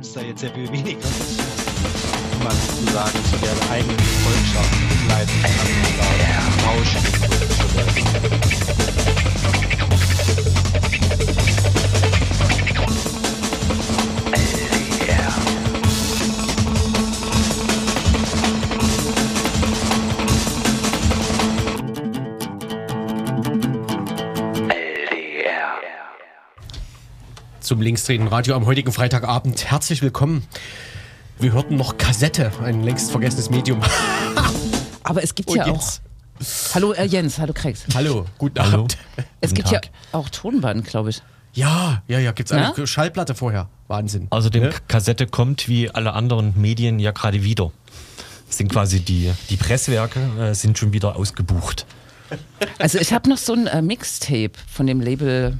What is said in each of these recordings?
ist da jetzt sehr viel weniger. Um mal sozusagen zu der eigenen Volkschaft umleiten kann und da zum Linksdrehenden Radio am heutigen Freitagabend. Herzlich willkommen. Wir hörten noch Kassette, ein längst vergessenes Medium. Aber es gibt Und ja auch. jetzt- Hallo äh, Jens, hallo Krex. Hallo, guten Hallo. Abend. Es gibt Tag. ja auch Tonband, glaube ich. Ja, ja, ja, gibt's eine Na? Schallplatte vorher. Wahnsinn. Außerdem, Ne? Kassette kommt wie alle anderen Medien ja gerade wieder. Es sind quasi die, die Presswerke äh, sind schon wieder ausgebucht. Also ich habe noch so ein äh, Mixtape von dem Label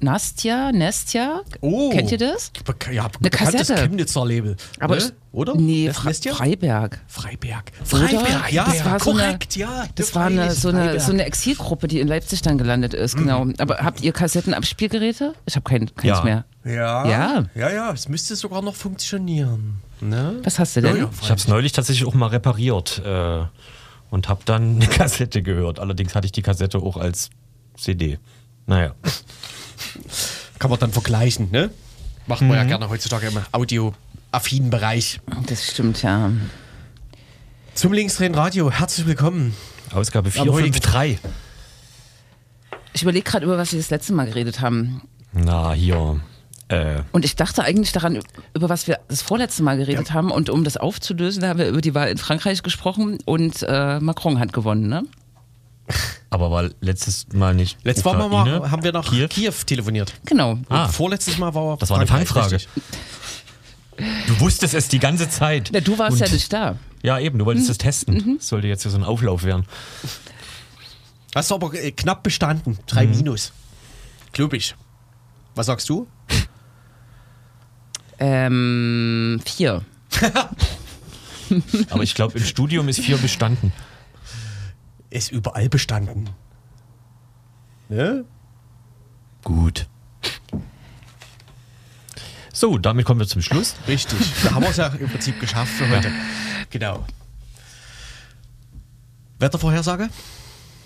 Nastja, Nestja. Oh. Kennt ihr das? Bek ja, Eine bekanntes Kassette. Chemnitzer Label. Aber ne? ich- Oder? Nee, Fra lässt ja? Freiberg. Freiberg. Freiberg, ja, Das war so eine- korrekt, ja. Das war eine, so, eine, so eine Exilgruppe, die in Leipzig dann gelandet ist, genau. Aber habt ihr Kassettenabspielgeräte? Ich habe kein, keins Ja. mehr. Ja, Ja. ja, ja, es müsste sogar noch funktionieren. Ne? Was hast du denn? Ja, ja, Ich habe es neulich tatsächlich auch mal repariert äh, und habe dann eine Kassette gehört. Allerdings hatte ich die Kassette auch als CD. Naja. Kann man dann vergleichen, ne? Macht man ja Mhm. gerne heutzutage im audioaffinen Bereich. Das stimmt, ja. Zum Linksdrehen Radio, herzlich willkommen. Ausgabe Aber heute- 453. Ich überlege gerade, über was wir das letzte Mal geredet haben. Na, hier. Äh, Und ich dachte eigentlich daran, über was wir das vorletzte Mal geredet haben. Und um das aufzulösen, haben wir über die Wahl in Frankreich gesprochen und äh, Macron hat gewonnen, ne? Aber war letztes Mal nicht. Letztes Mal Ukraine, mal, haben wir nach Kiew? Kiew, telefoniert. Genau. Ah. Und vorletztes Mal war Das war eine Fangfrage. richtig. Du wusstest es die ganze Zeit. Na, du warst Und- ja nicht da. Ja, eben, du wolltest es testen. Mhm. Das sollte jetzt ja so ein Auflauf werden. Hast du aber äh, knapp bestanden. Drei Minus. Glaub ich. Was sagst du? Ähm, vier. Aber ich glaube, im Studium ist vier bestanden. Ist überall bestanden. Ne? Gut. So, damit kommen wir zum Schluss. Richtig. Da haben wir es ja im Prinzip geschafft für heute. Genau. Wettervorhersage?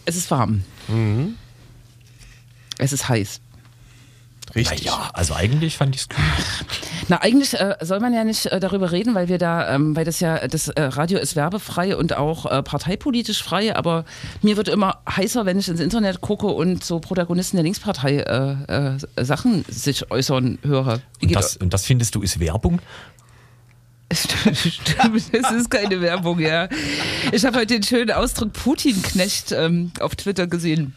Es ist warm. Mhm. Es ist heiß. Richtig. Ja, also eigentlich fand ich es kühl. Na, eigentlich äh, soll man ja nicht äh, darüber reden, weil wir da, ähm, weil das ja, das äh, Radio ist werbefrei und auch äh, parteipolitisch frei, aber mir wird immer heißer, wenn ich ins Internet gucke und so Protagonisten der Linkspartei äh, äh, Sachen sich äußern höre. Und das, und das findest du ist Werbung? Stimmt, es ist keine Werbung, ja. Ich habe heute den schönen Ausdruck Putin-Knecht ähm, auf Twitter gesehen.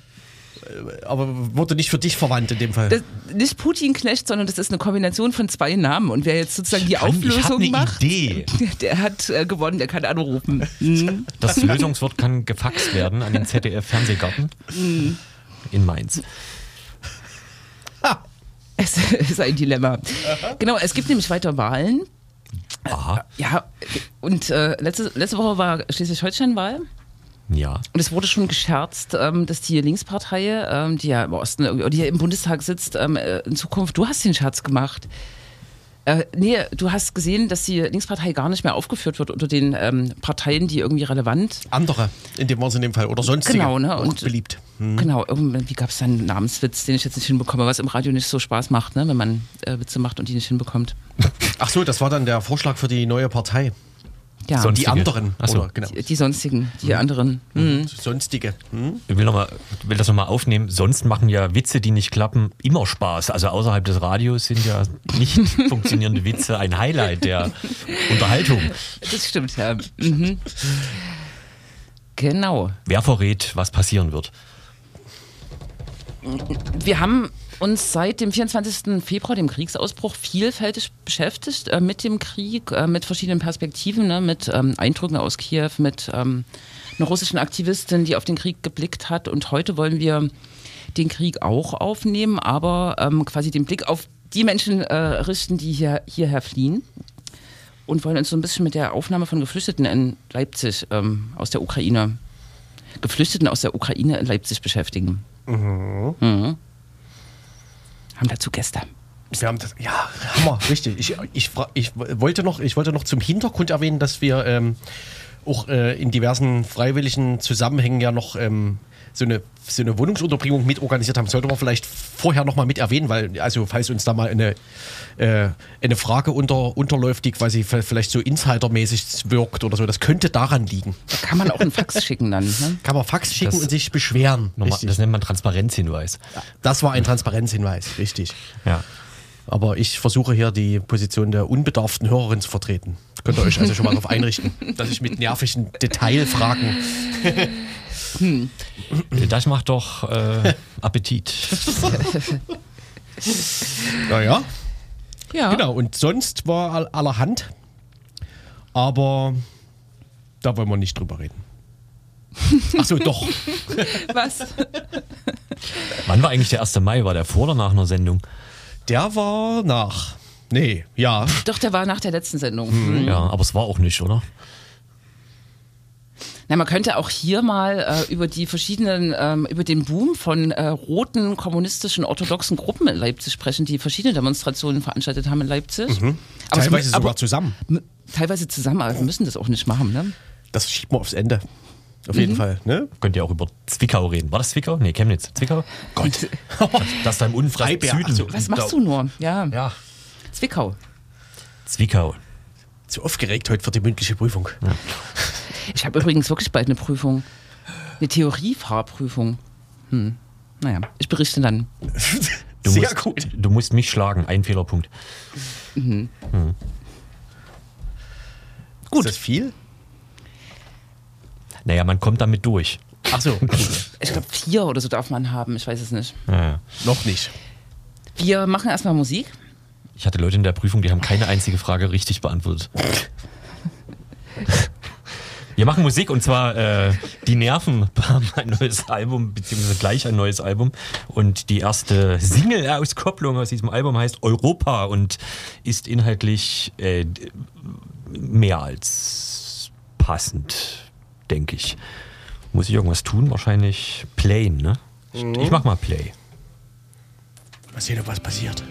Aber wurde nicht für dich verwandt in dem Fall. Das, nicht Putin-Knecht, sondern das ist eine Kombination von zwei Namen. Und wer jetzt sozusagen die kann- Auflösung eine macht, Idee. der hat äh, gewonnen, der kann anrufen. Mhm. Das Lösungswort kann gefaxt werden an den ZDF-Fernsehgarten in Mainz. Es ist ein Dilemma. Genau, es gibt nämlich weiter Wahlen. Aha. Ja, und äh, letzte, letzte Woche war Schleswig-Holstein-Wahl. Ja. Und es wurde schon gescherzt, ähm, dass die Linkspartei, ähm, die ja im Osten, irgendwie- die ja im Bundestag sitzt, ähm, äh, in Zukunft, du hast den Scherz gemacht. Äh, nee, du hast gesehen, dass die Linkspartei gar nicht mehr aufgeführt wird unter den ähm, Parteien, die irgendwie relevant. Andere, in dem Wort in dem Fall. Oder sonstige. Genau, ne? Und- beliebt. Genau, irgendwie gab es da einen Namenswitz, den ich jetzt nicht hinbekomme, was im Radio nicht so Spaß macht, ne? wenn man äh, Witze macht und die nicht hinbekommt. Ach so, das war dann der Vorschlag für die neue Partei. Ja, Sonst- Die Sonstige. anderen. Ach so. Oder, genau. die, die sonstigen, die anderen. Mhm. Sonstige. Hm? Ich will, noch mal, will das nochmal aufnehmen. Sonst machen ja Witze, die nicht klappen, immer Spaß. Also außerhalb des Radios sind ja nicht funktionierende Witze ein Highlight der Unterhaltung. Das stimmt, ja. Mhm. Genau. Wer verrät, was passieren wird? Wir haben uns seit dem 24. Februar, dem Kriegsausbruch, vielfältig beschäftigt äh, mit dem Krieg, äh, mit verschiedenen Perspektiven, ne, mit ähm, Eindrücken aus Kiew, mit ähm, einer russischen Aktivistin, die auf den Krieg geblickt hat. Und heute wollen wir den Krieg auch aufnehmen, aber ähm, quasi den Blick auf die Menschen äh, richten, die hier, hierher fliehen. Und wollen uns so ein bisschen mit der Aufnahme von Geflüchteten in Leipzig ähm, aus der Ukraine, Geflüchteten aus der Ukraine in Leipzig beschäftigen. Mhm. Haben dazu Gäste. Wir haben das, ja, Hammer, richtig. Ich, ich, ich wollte noch, ich wollte noch zum Hintergrund erwähnen, dass wir ähm, auch äh, in diversen freiwilligen Zusammenhängen ja noch ähm, so, eine, so eine Wohnungsunterbringung mit organisiert haben. Sollte man vielleicht vorher noch mal mit erwähnen, weil, also falls uns da mal eine, äh, eine Frage unter, unterläuft, die quasi vielleicht so insidermäßig wirkt oder so, das könnte daran liegen. Da kann man auch einen Fax schicken dann. Ne? Kann man Fax schicken Das- und sich beschweren. Nochmal, das nennt man Transparenzhinweis. Das war ein Transparenzhinweis, richtig. Ja. Aber ich versuche hier die Position der unbedarften Hörerin zu vertreten. Könnt ihr euch also schon mal darauf einrichten, dass ich mit nervigen Detailfragen. Das macht doch äh, Appetit. Naja, Ja. genau. Und sonst war all- allerhand. Aber da wollen wir nicht drüber reden. Achso, doch. Was? Wann war eigentlich der 1. Mai? War der vor oder nach einer Sendung? Der war nach. Nee, ja. Doch, der war nach der letzten Sendung. Hm. Ja, aber es war auch nicht, oder? Na, man könnte auch hier mal äh, über die verschiedenen, ähm, über den Boom von äh, roten kommunistischen orthodoxen Gruppen in Leipzig sprechen, die verschiedene Demonstrationen veranstaltet haben in Leipzig. Aber es Mhm. Teilweise mu- aber- sogar zusammen. Teilweise zusammen, aber wir müssen das auch nicht machen. Ne? Das schiebt man aufs Ende. Auf jeden Fall, ne? Könnt ihr auch über Zwickau reden. War das Zwickau? Nee, Chemnitz. Zwickau? Gott. Das da im Unfreiberg Freiberg, Süden. also- Was machst du nur? Ja, Ja. Zwickau. Zwickau. Zu aufgeregt heute für die mündliche Prüfung. Ich habe übrigens wirklich bald eine Prüfung. Eine Theoriefahrprüfung. Hm. Naja, ich berichte dann. Du Sehr musst, gut. Du musst mich schlagen. Ein Fehlerpunkt. Gut. Ist das viel? Naja, man kommt damit durch. Achso, Ich glaube, vier oder so darf man haben. Ich weiß es nicht. Ja, ja. noch nicht. Wir machen erstmal Musik. Ich hatte Leute in der Prüfung, die haben keine einzige Frage richtig beantwortet. Wir machen Musik und zwar äh, Die Nerven haben ein neues Album, beziehungsweise gleich ein neues Album. Und die erste Single-Auskopplung aus diesem Album heißt Europa und ist inhaltlich äh, mehr als passend, denke ich. Muss ich irgendwas tun? Wahrscheinlich Playen, ne? Ich, ich mach mal Play. Mal sehen, ob was passiert.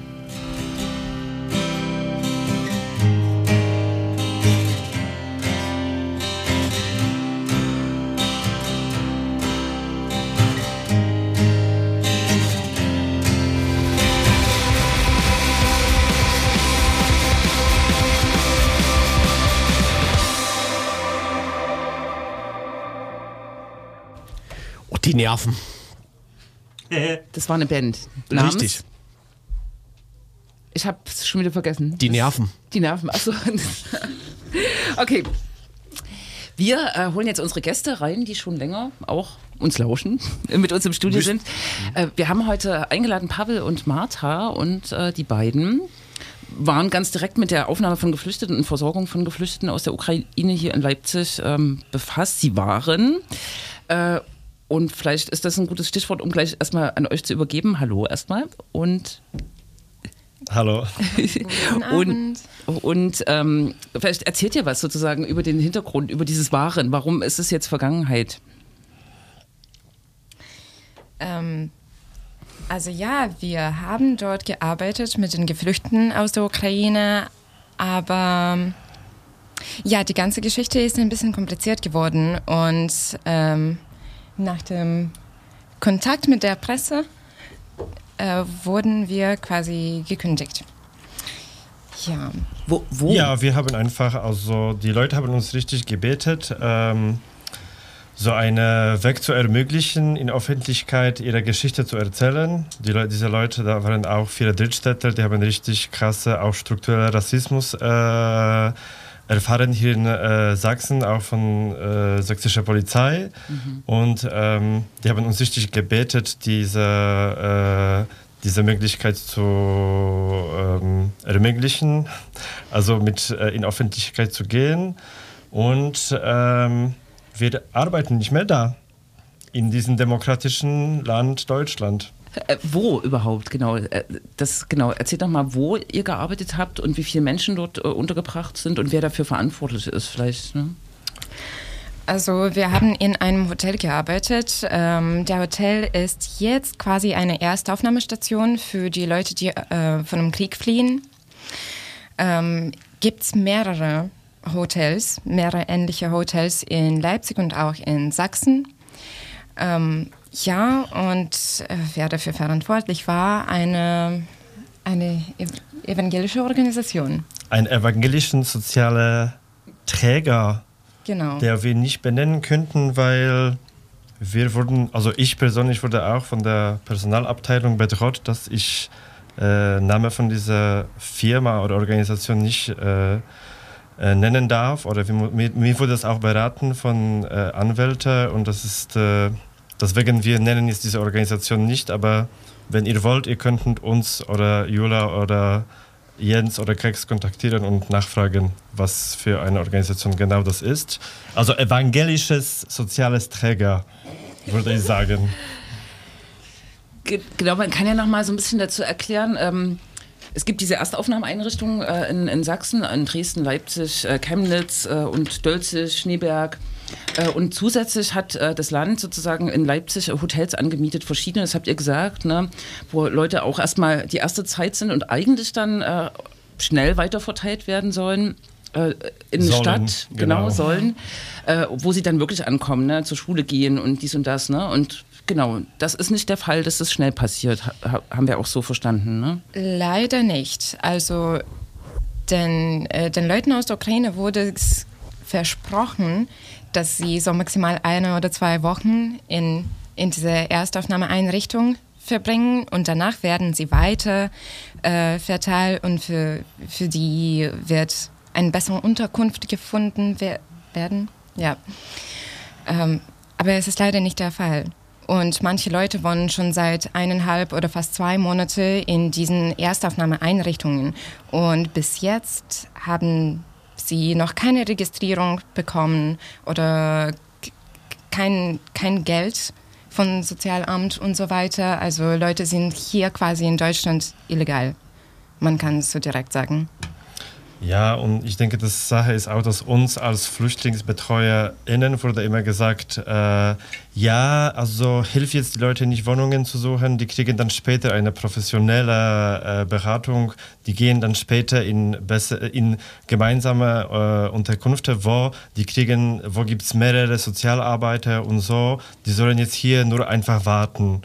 Die Nerven. Das war eine Band. Namens? Richtig. Ich habe es schon wieder vergessen. Die Nerven. Die Nerven. Achso. okay. Wir äh, holen jetzt unsere Gäste rein, die schon länger auch uns lauschen, mit uns im Studio Müssen- sind. Äh, wir haben heute eingeladen Pavel und Martha und äh, die beiden waren ganz direkt mit der Aufnahme von Geflüchteten und Versorgung von Geflüchteten aus der Ukraine hier in Leipzig ähm, befasst. Sie waren. Und vielleicht ist das ein gutes Stichwort, um gleich erstmal an euch zu übergeben. Hallo erstmal. Und Hallo. und, und ähm, vielleicht erzählt ihr was sozusagen über den Hintergrund, über dieses Waren. Warum ist es jetzt Vergangenheit? Ähm, also ja, wir haben dort gearbeitet mit den Geflüchteten aus der Ukraine, aber ja, die ganze Geschichte ist ein bisschen kompliziert geworden und ähm, nach dem Kontakt mit der Presse äh, wurden wir quasi gekündigt. Ja. Wo? wo? Ja, wir haben einfach, also die Leute haben uns richtig gebetet, ähm, so einen Weg zu ermöglichen, in Öffentlichkeit ihre Geschichte zu erzählen. Die Leute, diese Leute, da waren auch viele Drittstädter, die haben richtig krasse, auch strukturellen Rassismus äh, erfahren hier in äh, Sachsen, auch von äh, sächsischer Polizei. Und ähm, die haben uns richtig gebetet, diese, äh, diese Möglichkeit zu ähm, ermöglichen, also mit äh, in Öffentlichkeit zu gehen. Und ähm, wir arbeiten nicht mehr da, in diesem demokratischen Land Deutschland. Äh, wo überhaupt, genau. Äh, das, genau. Erzählt doch mal, wo ihr gearbeitet habt und wie viele Menschen dort äh, untergebracht sind und wer dafür verantwortlich ist, vielleicht. Ne? Also wir haben in einem Hotel gearbeitet. Ähm, der Hotel ist jetzt quasi eine Erstaufnahmestation für die Leute, die äh, von dem Krieg fliehen. Ähm, Gibt es mehrere Hotels, mehrere ähnliche Hotels in Leipzig und auch in Sachsen. Ähm, ja, und äh, wer dafür verantwortlich war, eine, eine evangelische Organisation. Ein evangelischen sozialer Träger Genau. der wir nicht benennen könnten, weil wir wurden, also ich persönlich wurde auch von der Personalabteilung bedroht, dass ich äh, Name von dieser Firma oder Organisation nicht äh, äh, nennen darf. Oder wir, mir, mir wurde das auch beraten von äh, Anwälten und das ist, äh, deswegen wir nennen jetzt diese Organisation nicht, aber wenn ihr wollt, ihr könntet uns oder Jula oder Jens oder Krex kontaktieren und nachfragen, was für eine Organisation genau das ist. Also evangelisches soziales Träger, würde ich sagen. Ge- Genau, man kann ja noch mal so ein bisschen dazu erklären. Ähm, es gibt diese Erstaufnahmeeinrichtungen äh, in, in Sachsen, in Dresden, Leipzig, äh, Chemnitz äh, und Dölzig, Schneeberg. Äh, und zusätzlich hat äh, das Land sozusagen in Leipzig Hotels angemietet, verschiedene, das habt ihr gesagt, ne, wo Leute auch erstmal die erste Zeit sind und eigentlich dann äh, schnell weiterverteilt werden sollen. Äh, in eine Sollen, Stadt, genau, genau. sollen, äh, wo sie dann wirklich ankommen, ne, zur Schule gehen und dies und das. Ne, und genau, das ist nicht der Fall, dass das schnell passiert, ha haben wir auch so verstanden. Ne? Leider nicht. Also den, äh, den Leuten aus der Ukraine wurde es versprochen, dass sie so maximal eine oder zwei Wochen in, in dieser Erstaufnahmeeinrichtung verbringen und danach werden sie weiter äh, verteilt und für, für die wird eine bessere Unterkunft gefunden wer werden. Ja. Ähm, aber es ist leider nicht der Fall. Und manche Leute wohnen schon seit eineinhalb oder fast zwei Monate in diesen Erstaufnahmeeinrichtungen. Und bis jetzt haben sie noch keine Registrierung bekommen oder kein, kein Geld von Sozialamt und so weiter. Also Leute sind hier quasi in Deutschland illegal. Man kann es so direkt sagen. Ja, und ich denke, das Sache ist auch, dass uns als FlüchtlingsbetreuerInnen wurde immer gesagt, äh, ja, also hilf jetzt die Leute nicht Wohnungen zu suchen, die kriegen dann später eine professionelle äh, Beratung, die gehen dann später in, in gemeinsame äh, Unterkünfte, wo? Die kriegen, wo gibt es mehrere Sozialarbeiter und so, die sollen jetzt hier nur einfach warten.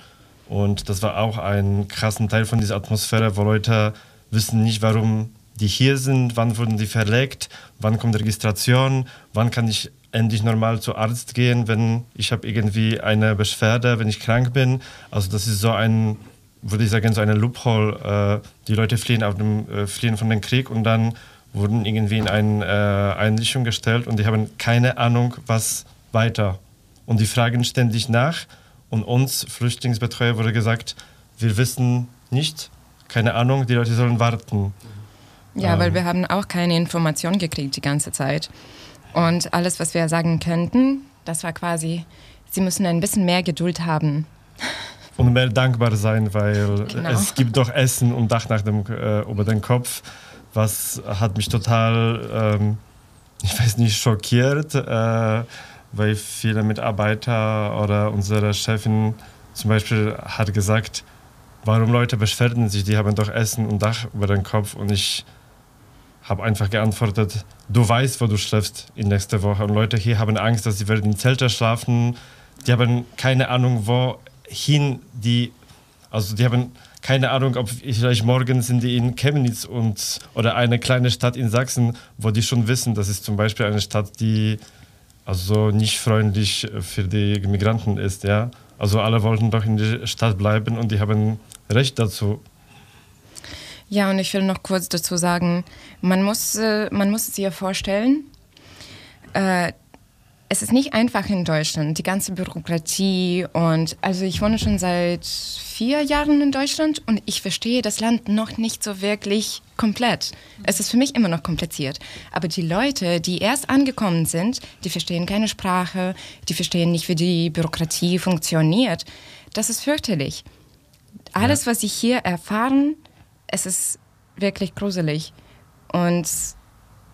Und das war auch ein krassen Teil von dieser Atmosphäre, wo Leute wissen nicht, warum die hier sind, wann wurden die verlegt, wann kommt Registration, wann kann ich endlich normal zu Arzt gehen, wenn ich habe irgendwie eine Beschwerde, wenn ich krank bin. Also das ist so ein, würde ich sagen, so eine Loophole. Äh, die Leute fliehen, auf dem, äh, fliehen von dem Krieg und dann wurden irgendwie in eine äh, Einrichtung gestellt und die haben keine Ahnung, was weiter. Und die fragen ständig nach und uns Flüchtlingsbetreuer wurde gesagt, wir wissen nicht, keine Ahnung, die Leute sollen warten. Ja, weil wir haben auch keine Information gekriegt die ganze Zeit. Und alles, was wir sagen könnten, das war quasi, sie müssen ein bisschen mehr Geduld haben. Und mehr dankbar sein, weil Genau. es gibt doch Essen und Dach nach dem, äh, über den Kopf, was hat mich total, ähm, ich weiß nicht, schockiert, äh, weil viele Mitarbeiter oder unsere Chefin zum Beispiel hat gesagt, warum Leute beschweren sich, die haben doch Essen und Dach über den Kopf und ich habe einfach geantwortet, du weißt, wo du schläfst in nächster Woche und Leute hier haben Angst, dass sie werden in Zelte schlafen, die haben keine Ahnung, wohin die, also die haben keine Ahnung, ob vielleicht morgen sind die in Chemnitz und, oder eine kleine Stadt in Sachsen, wo die schon wissen, das ist zum Beispiel eine Stadt, die also nicht freundlich für die Migranten ist, ja. Also alle wollten doch in der Stadt bleiben und die haben Recht dazu. Ja, und ich will noch kurz dazu sagen, man muss, äh, man muss es sich ja vorstellen, äh, es ist nicht einfach in Deutschland, die ganze Bürokratie und also ich wohne schon seit vier Jahren in Deutschland und ich verstehe das Land noch nicht so wirklich komplett. Es ist für mich immer noch kompliziert. Aber die Leute, die erst angekommen sind, die verstehen keine Sprache, die verstehen nicht, wie die Bürokratie funktioniert. Das ist fürchterlich. Alles, was sie hier erfahren, es ist wirklich gruselig. Und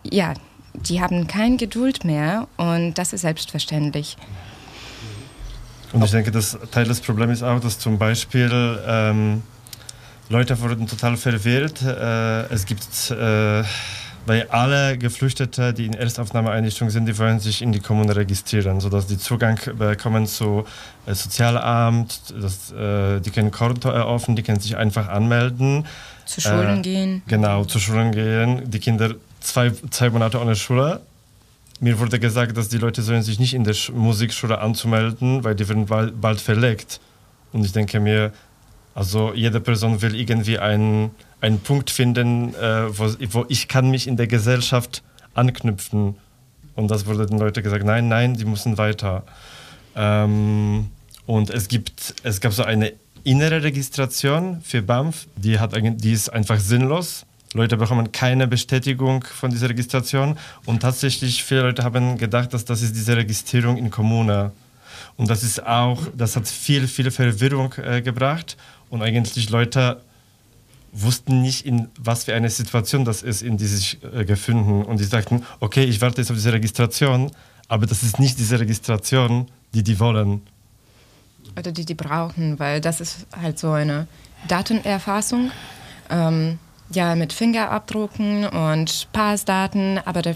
ja, die haben keine Geduld mehr und das ist selbstverständlich. Und ich denke, dass Teil des Problems ist auch, dass zum Beispiel ähm, Leute wurden total verwirrt. Äh, es gibt, äh, weil alle Geflüchtete, die in Erstaufnahmeeinrichtungen sind, die wollen sich in die Kommune registrieren, sodass die Zugang bekommen zu äh, Sozialamt, dass, äh, die können Konto eröffnen, die können sich einfach anmelden. Zu Schulen Äh, gehen. Genau, zu Schulen gehen. Die Kinder zwei, zwei Monate ohne Schule. Mir wurde gesagt, dass die Leute sollen sich nicht in der Sch Musikschule anzumelden, weil die werden bald, bald verlegt. Und ich denke mir, also jede Person will irgendwie einen, einen Punkt finden, äh, wo, wo ich kann mich in der Gesellschaft anknüpfen. Und das wurde den Leuten gesagt, nein, nein, die müssen weiter. Ähm, und es gibt, es gab so eine innere Registration für BAMF, die, hat, die ist einfach sinnlos. Leute bekommen keine Bestätigung von dieser Registration und tatsächlich viele Leute haben gedacht, dass das ist diese Registrierung in Kommune. Und das ist auch, das hat viel, viel Verwirrung äh, gebracht und eigentlich Leute wussten nicht, in was für eine Situation das ist, in die sie sich äh, gefunden. Und die sagten, okay, ich warte jetzt auf diese Registration, aber das ist nicht diese Registration, die die wollen. oder die die brauchen, weil das ist halt so eine Datenerfassung. Ähm, ja, mit Fingerabdrucken und Passdaten, aber da,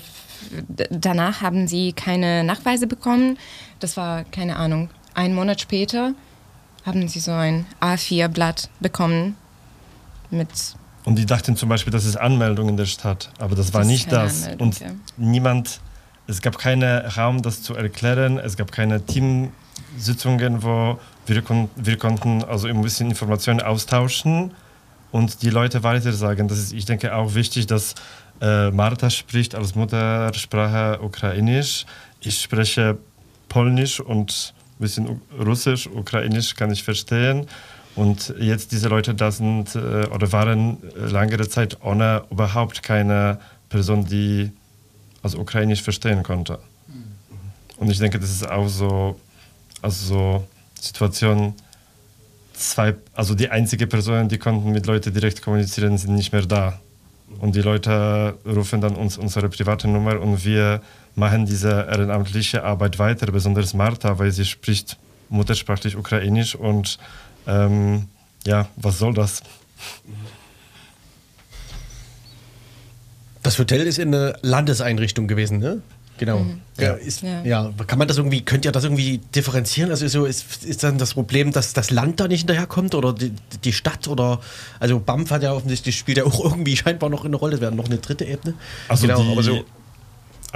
danach haben sie keine Nachweise bekommen. Das war, keine Ahnung, ein Monat später haben sie so ein A4-Blatt bekommen mit Und die dachten zum Beispiel, das ist Anmeldung in der Stadt, aber das war Das nicht das. Anmeldung, Und ja. niemand, es gab keinen Raum, das zu erklären, es gab keine Teamsitzungen, wo wir, kon wir konnten also ein bisschen Informationen austauschen und die Leute weiter sagen. Das ist, ich denke, auch wichtig, dass äh, Marta spricht als Muttersprache Ukrainisch. Ich spreche Polnisch und ein bisschen Russisch, Ukrainisch kann ich verstehen. Und jetzt diese Leute da sind äh, oder waren äh, langere Zeit ohne überhaupt keine Person, die also Ukrainisch verstehen konnte. Und ich denke, das ist auch so, also so Situation, zwei, also die einzige Personen, die konnten mit Leuten direkt kommunizieren, sind nicht mehr da. Und die Leute rufen dann uns unsere private Nummer und wir machen diese ehrenamtliche Arbeit weiter, besonders Marta, weil sie spricht muttersprachlich Ukrainisch und ähm, ja, was soll das? Das Hotel ist in einer Landeseinrichtung gewesen, ne? Genau. Ja, ist, ja. Ja. kann man das irgendwie, könnt ihr das irgendwie differenzieren? Also so ist, ist dann das Problem, dass das Land da nicht hinterherkommt oder die, die Stadt oder also BAMF hat ja offensichtlich spielt ja auch irgendwie scheinbar noch eine Rolle, das wäre noch eine dritte Ebene. Also genau, die, aber so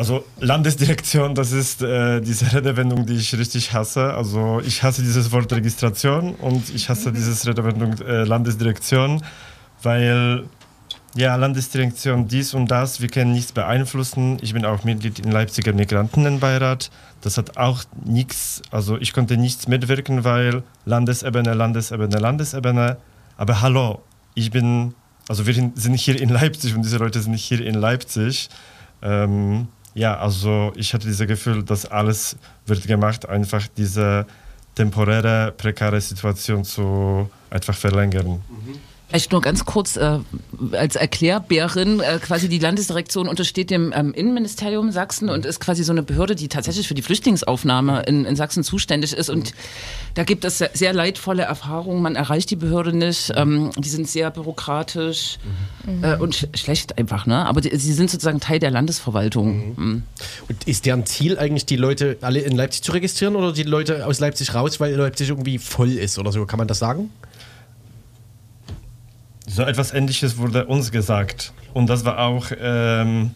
Also Landesdirektion, das ist äh, diese Redewendung, die ich richtig hasse. Also ich hasse dieses Wort Registration und ich hasse dieses Redewendung äh, Landesdirektion, weil ja, Landesdirektion dies und das, wir können nichts beeinflussen. Ich bin auch Mitglied im Leipziger Migrantinnenbeirat. Das hat auch nichts, also ich konnte nichts mitwirken, weil Landesebene, Landesebene, Landesebene. Aber hallo, ich bin, also wir sind hier in Leipzig und diese Leute sind hier in Leipzig. Ähm, ja, also ich hatte dieses Gefühl, dass alles wird gemacht, einfach diese temporäre, prekäre Situation zu einfach verlängern. Vielleicht nur ganz kurz äh, als Erklärbärin, äh, quasi die Landesdirektion untersteht dem ähm, Innenministerium Sachsen und ist quasi so eine Behörde, die tatsächlich für die Flüchtlingsaufnahme in, in Sachsen zuständig ist. Und da gibt es sehr, sehr leidvolle Erfahrungen. Man erreicht die Behörde nicht. Ähm, die sind sehr bürokratisch äh, und sch schlecht einfach. Ne? Aber die, sie sind sozusagen Teil der Landesverwaltung. Mhm. Und ist deren Ziel eigentlich, die Leute alle in Leipzig zu registrieren oder die Leute aus Leipzig raus, weil Leipzig irgendwie voll ist oder so? Kann man das sagen? So etwas Ähnliches wurde uns gesagt. Und das war auch ähm,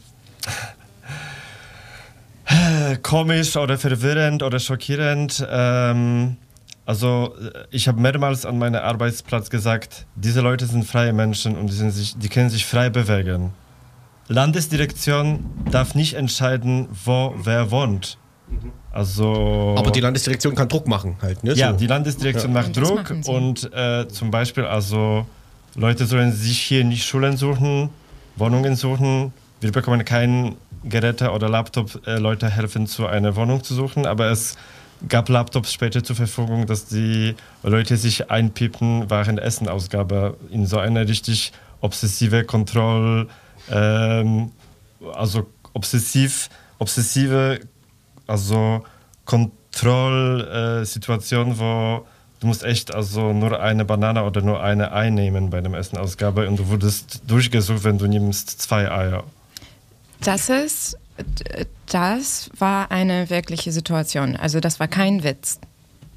komisch oder verwirrend oder schockierend. Ähm, also äh, ich habe mehrmals an meinem Arbeitsplatz gesagt, diese Leute sind freie Menschen und die, sind sich, die können sich frei bewegen. Landesdirektion darf nicht entscheiden, wo wer wohnt. Also Aber die Landesdirektion kann Druck machen halt, ne? ja, so. die Landesdirektion macht Und das Druck und äh, zum Beispiel, also Leute sollen sich hier nicht Schulen suchen, Wohnungen suchen. Wir bekommen keine Geräte oder Laptop, äh, Leute helfen, zu einer Wohnung zu suchen, aber es gab Laptops später zur Verfügung, dass die Leute sich einpiepen während Essenausgabe in so eine richtig obsessive Kontroll, ähm, also obsessiv, obsessive, also Kontrollsituation, wo du musst echt also nur eine Banane oder nur eine Ei nehmen bei der Essenausgabe und du wurdest durchgesucht, wenn du nimmst zwei Eier. Das ist, das war eine wirkliche Situation. Also das war kein Witz.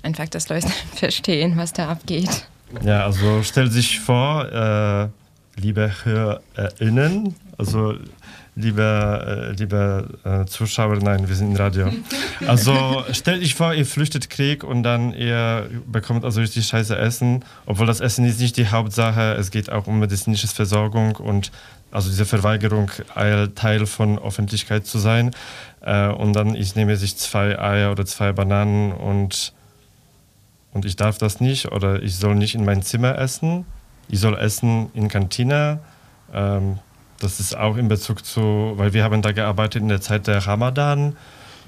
Einfach, dass Leute verstehen, was da abgeht. Ja, also stell sich vor, äh, liebe HörerInnen, also liebe, äh, liebe äh, Zuschauer, nein, wir sind im Radio. Also stellt euch vor, ihr flüchtet Krieg und dann ihr bekommt also richtig scheiße Essen, obwohl das Essen ist nicht die Hauptsache, es geht auch um medizinische Versorgung und also diese Verweigerung Teil von Öffentlichkeit zu sein. Äh, und dann ich nehme sich zwei Eier oder zwei Bananen und, und ich darf das nicht oder ich soll nicht in mein Zimmer essen. Ich soll essen in Kantine. Ähm, das ist auch in Bezug zu, weil wir haben da gearbeitet in der Zeit der Ramadan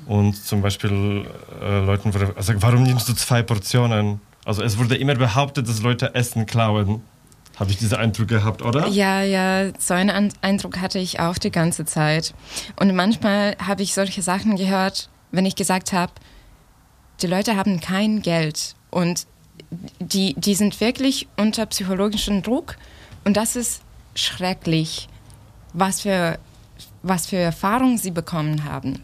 und zum Beispiel äh, Leuten wurde, also warum nimmst du zwei Portionen? Also es wurde immer behauptet, dass Leute Essen klauen. Habe ich diesen Eindruck gehabt, oder? Ja, ja, so einen Eindruck hatte ich auch die ganze Zeit. Und manchmal habe ich solche Sachen gehört, wenn ich gesagt habe, die Leute haben kein Geld und die, die sind wirklich unter psychologischem Druck und das ist schrecklich was für, was für Erfahrungen sie bekommen haben.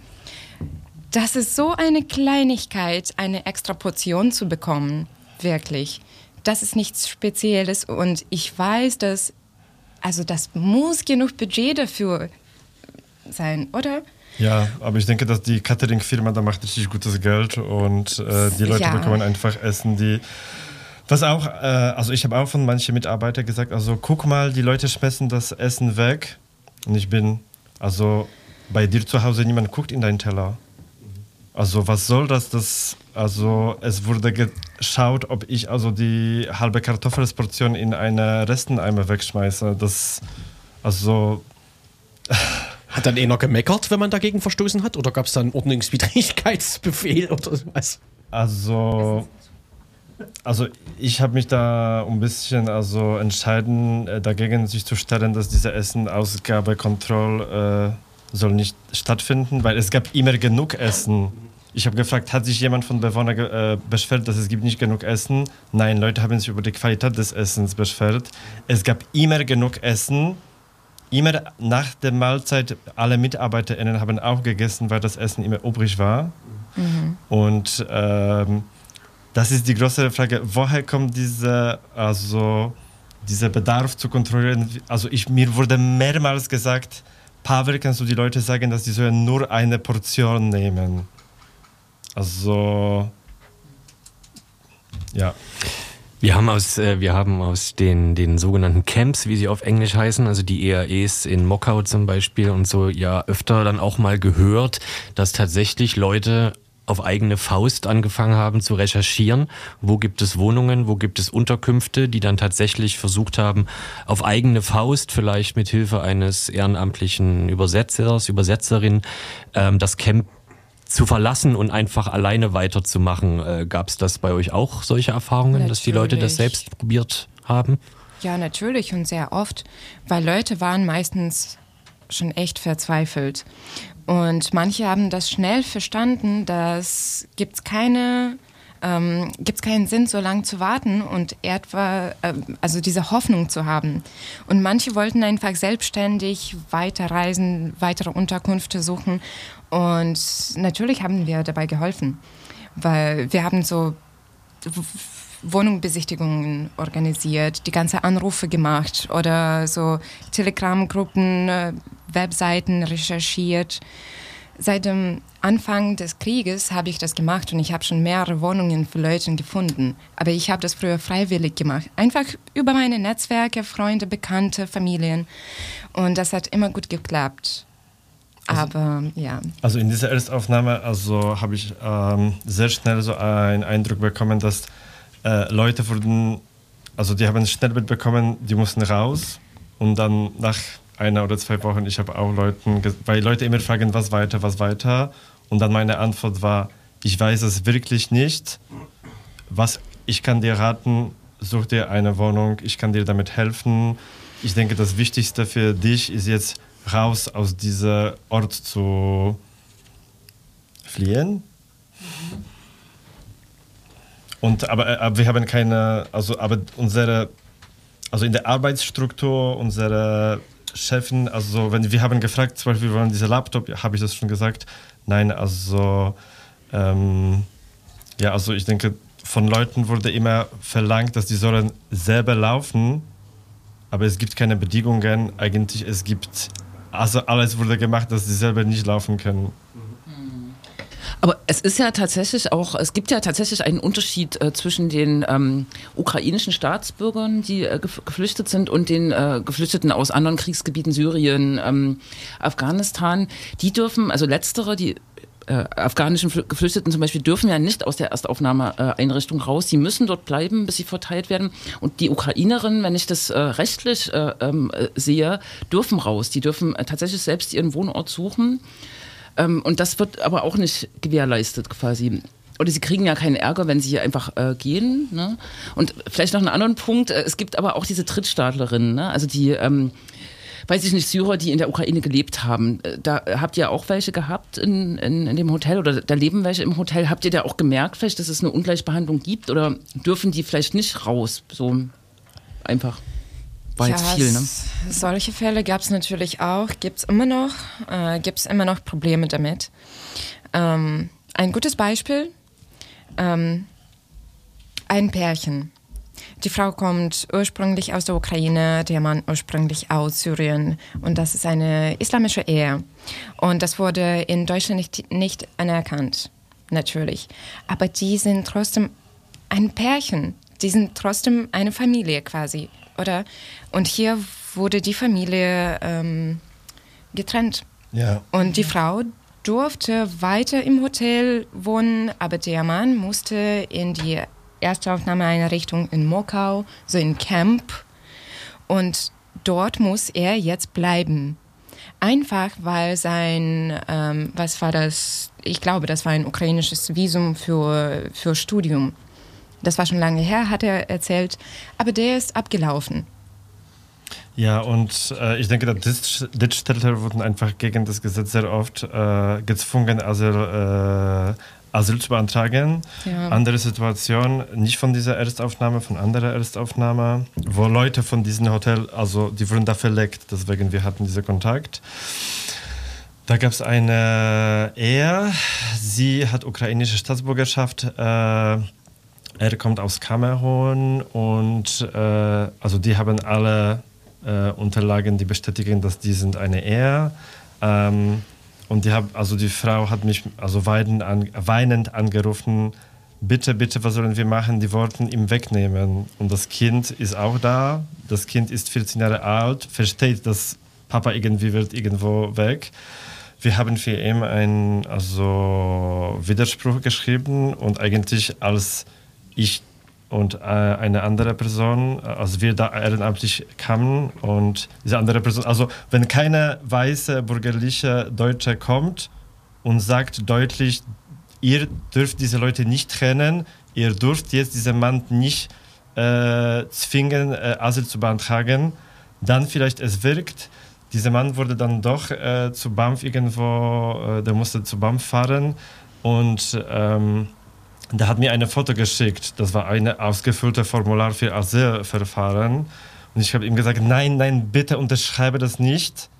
Das ist so eine Kleinigkeit, eine extra Portion zu bekommen, wirklich. Das ist nichts Spezielles und ich weiß, dass, also das muss genug Budget dafür sein, oder? Ja, aber ich denke, dass die Catering-Firma da macht richtig gutes Geld und äh, die Leute ja. bekommen einfach Essen, die was auch, äh, also ich habe auch von manchen Mitarbeitern gesagt, also guck mal, die Leute schmeißen das Essen weg und ich bin, also bei dir zu Hause, niemand guckt in deinen Teller. Also was soll das? das also es wurde geschaut, ob ich also die halbe Kartoffelsportion in eine Resteneimer wegschmeiße. Das, also... Hat dann eh noch gemeckert, wenn man dagegen verstoßen hat? Oder gab es dann Ordnungswidrigkeitsbefehl oder was? Also also ich habe mich da ein bisschen also entscheiden äh, dagegen sich zu stellen, dass diese Essenausgabekontrolle äh, soll nicht stattfinden, weil es gab immer genug Essen. Ich habe gefragt, hat sich jemand von Bewohnern äh, beschwert, dass es gibt nicht genug Essen? Nein, Leute haben sich über die Qualität des Essens beschwert. Es gab immer genug Essen. Immer nach der Mahlzeit, alle MitarbeiterInnen haben auch gegessen, weil das Essen immer übrig war. Mhm. Und ähm, das ist die große Frage, woher kommt diese, also, dieser Bedarf zu kontrollieren? Also ich, mir wurde mehrmals gesagt, Pavel, kannst du die Leute sagen, dass die sollen nur eine Portion nehmen? Also, ja. Wir haben aus, äh, wir haben aus den, den sogenannten Camps, wie sie auf Englisch heißen, also die EAEs in Mockau zum Beispiel und so, ja öfter dann auch mal gehört, dass tatsächlich Leute auf eigene Faust angefangen haben zu recherchieren, wo gibt es Wohnungen, wo gibt es Unterkünfte, die dann tatsächlich versucht haben, auf eigene Faust, vielleicht mit Hilfe eines ehrenamtlichen Übersetzers, Übersetzerin, ähm, das Camp zu verlassen und einfach alleine weiterzumachen. Äh, Gab es das bei euch auch, solche Erfahrungen, natürlich. dass die Leute das selbst probiert haben? Ja, natürlich und sehr oft, weil Leute waren meistens schon echt verzweifelt. Und manche haben das schnell verstanden, dass gibt's keine ähm, gibt es keinen Sinn, so lange zu warten und etwa, äh, also diese Hoffnung zu haben. Und manche wollten einfach selbstständig weiterreisen, weitere Unterkünfte suchen. Und natürlich haben wir dabei geholfen, weil wir haben so Wohnungsbesichtigungen organisiert, die ganze Anrufe gemacht oder so Telegram-Gruppen, äh, Webseiten recherchiert. Seit dem Anfang des Krieges habe ich das gemacht und ich habe schon mehrere Wohnungen für Leute gefunden. Aber ich habe das früher freiwillig gemacht. Einfach über meine Netzwerke, Freunde, Bekannte, Familien. Und das hat immer gut geklappt. Also, Aber ja. Also in dieser Erstaufnahme also habe ich ähm, sehr schnell so einen Eindruck bekommen, dass äh, Leute wurden, also die haben schnell mitbekommen, die mussten raus und dann nach einer oder zwei Wochen, ich habe auch Leuten, weil Leute immer fragen, was weiter, was weiter und dann meine Antwort war, ich weiß es wirklich nicht, was ich kann dir raten, such dir eine Wohnung, ich kann dir damit helfen. Ich denke, das Wichtigste für dich ist jetzt raus aus diesem Ort zu fliehen. Und aber, äh, aber wir haben keine, also aber unsere, also in der Arbeitsstruktur unsere Chefin, also wenn wir haben gefragt, zum Beispiel, wir wollen dieser Laptop, habe ich das schon gesagt? Nein, also ähm, ja, also ich denke, von Leuten wurde immer verlangt, dass die sollen selber laufen, aber es gibt keine Bedingungen. Eigentlich es gibt, also alles wurde gemacht, dass sie selber nicht laufen können. Aber es ist ja tatsächlich auch, es gibt ja tatsächlich einen Unterschied äh, zwischen den ähm, ukrainischen Staatsbürgern, die äh, gef geflüchtet sind, und den äh, Geflüchteten aus anderen Kriegsgebieten, Syrien, ähm, Afghanistan. Die dürfen, also letztere, die äh, afghanischen Geflüchteten zum Beispiel dürfen ja nicht aus der Erstaufnahmeeinrichtung raus. Sie müssen dort bleiben, bis sie verteilt werden. Und die Ukrainerinnen, wenn ich das äh, rechtlich äh, ähm, äh sehe, dürfen raus. Die dürfen äh, tatsächlich selbst ihren Wohnort suchen. Ähm, und das wird aber auch nicht gewährleistet quasi oder sie kriegen ja keinen Ärger, wenn sie hier einfach äh, gehen. Ne? Und vielleicht noch einen anderen Punkt, äh, es gibt aber auch diese Drittstaatlerinnen, ne? also die, ähm, weiß ich nicht, Syrer, die in der Ukraine gelebt haben. Äh, da habt ihr auch welche gehabt in, in, in, dem Hotel oder da leben welche im Hotel. Habt ihr da auch gemerkt vielleicht, dass es eine Ungleichbehandlung gibt oder dürfen die vielleicht nicht raus? So einfach. War ja, jetzt viel, ne? Solche Fälle gab es natürlich auch, gibt es immer noch, äh, gibt es immer noch Probleme damit. Ähm, ein gutes Beispiel, ähm, ein Pärchen. Die Frau kommt ursprünglich aus der Ukraine, der Mann ursprünglich aus Syrien. Und das ist eine islamische Ehe. Und das wurde in Deutschland nicht, nicht anerkannt, natürlich. Aber die sind trotzdem ein Pärchen. Die sind trotzdem eine Familie quasi oder? Und hier wurde die Familie ähm, getrennt. Ja. Und die Frau durfte weiter im Hotel wohnen, aber der Mann musste in die Erstaufnahmeeinrichtung in Mokau, so in Camp. Und dort muss er jetzt bleiben. Einfach weil sein, ähm, was war das? Ich glaube, das war ein ukrainisches Visum für, für Studium. Das war schon lange her, hat er erzählt. Aber der ist abgelaufen. Ja, und äh, ich denke, dass Ditchstädter wurden einfach gegen das Gesetz sehr oft äh, gezwungen, Asyl, äh, Asyl zu beantragen. Ja. Andere Situation, nicht von dieser Erstaufnahme, von anderer Erstaufnahme, wo Leute von diesem Hotel, also die wurden da verlegt, deswegen wir hatten diesen Kontakt. Da gab es eine Ehe, sie hat ukrainische Staatsbürgerschaft, äh, er kommt aus Kamerun und äh, also die haben alle äh, Unterlagen, die bestätigen, dass die sind eine Ehe. Ähm, und die hab, also die Frau hat mich also weinend, an, weinend angerufen, bitte, bitte, was sollen wir machen? Die wollten ihn wegnehmen. Und das Kind ist auch da. Das Kind ist 14 Jahre alt, versteht, dass Papa irgendwie wird irgendwo weg. Wir haben für ihn einen also Widerspruch geschrieben und eigentlich als ich und äh, eine andere Person, also wir da ehrenamtlich kamen und diese andere Person, also wenn keine weiße bürgerliche Deutsche kommt und sagt deutlich, ihr dürft diese Leute nicht trennen, ihr dürft jetzt diesen Mann nicht äh, zwingen, äh, Asyl zu beantragen, dann vielleicht es wirkt. Dieser Mann wurde dann doch äh, zu BAMF irgendwo, äh, der musste zu BAMF fahren und ähm, der hat mir ein Foto geschickt. Das war ein ausgefülltes Formular für Asylverfahren. Und ich habe ihm gesagt, nein, nein, bitte unterschreibe das nicht.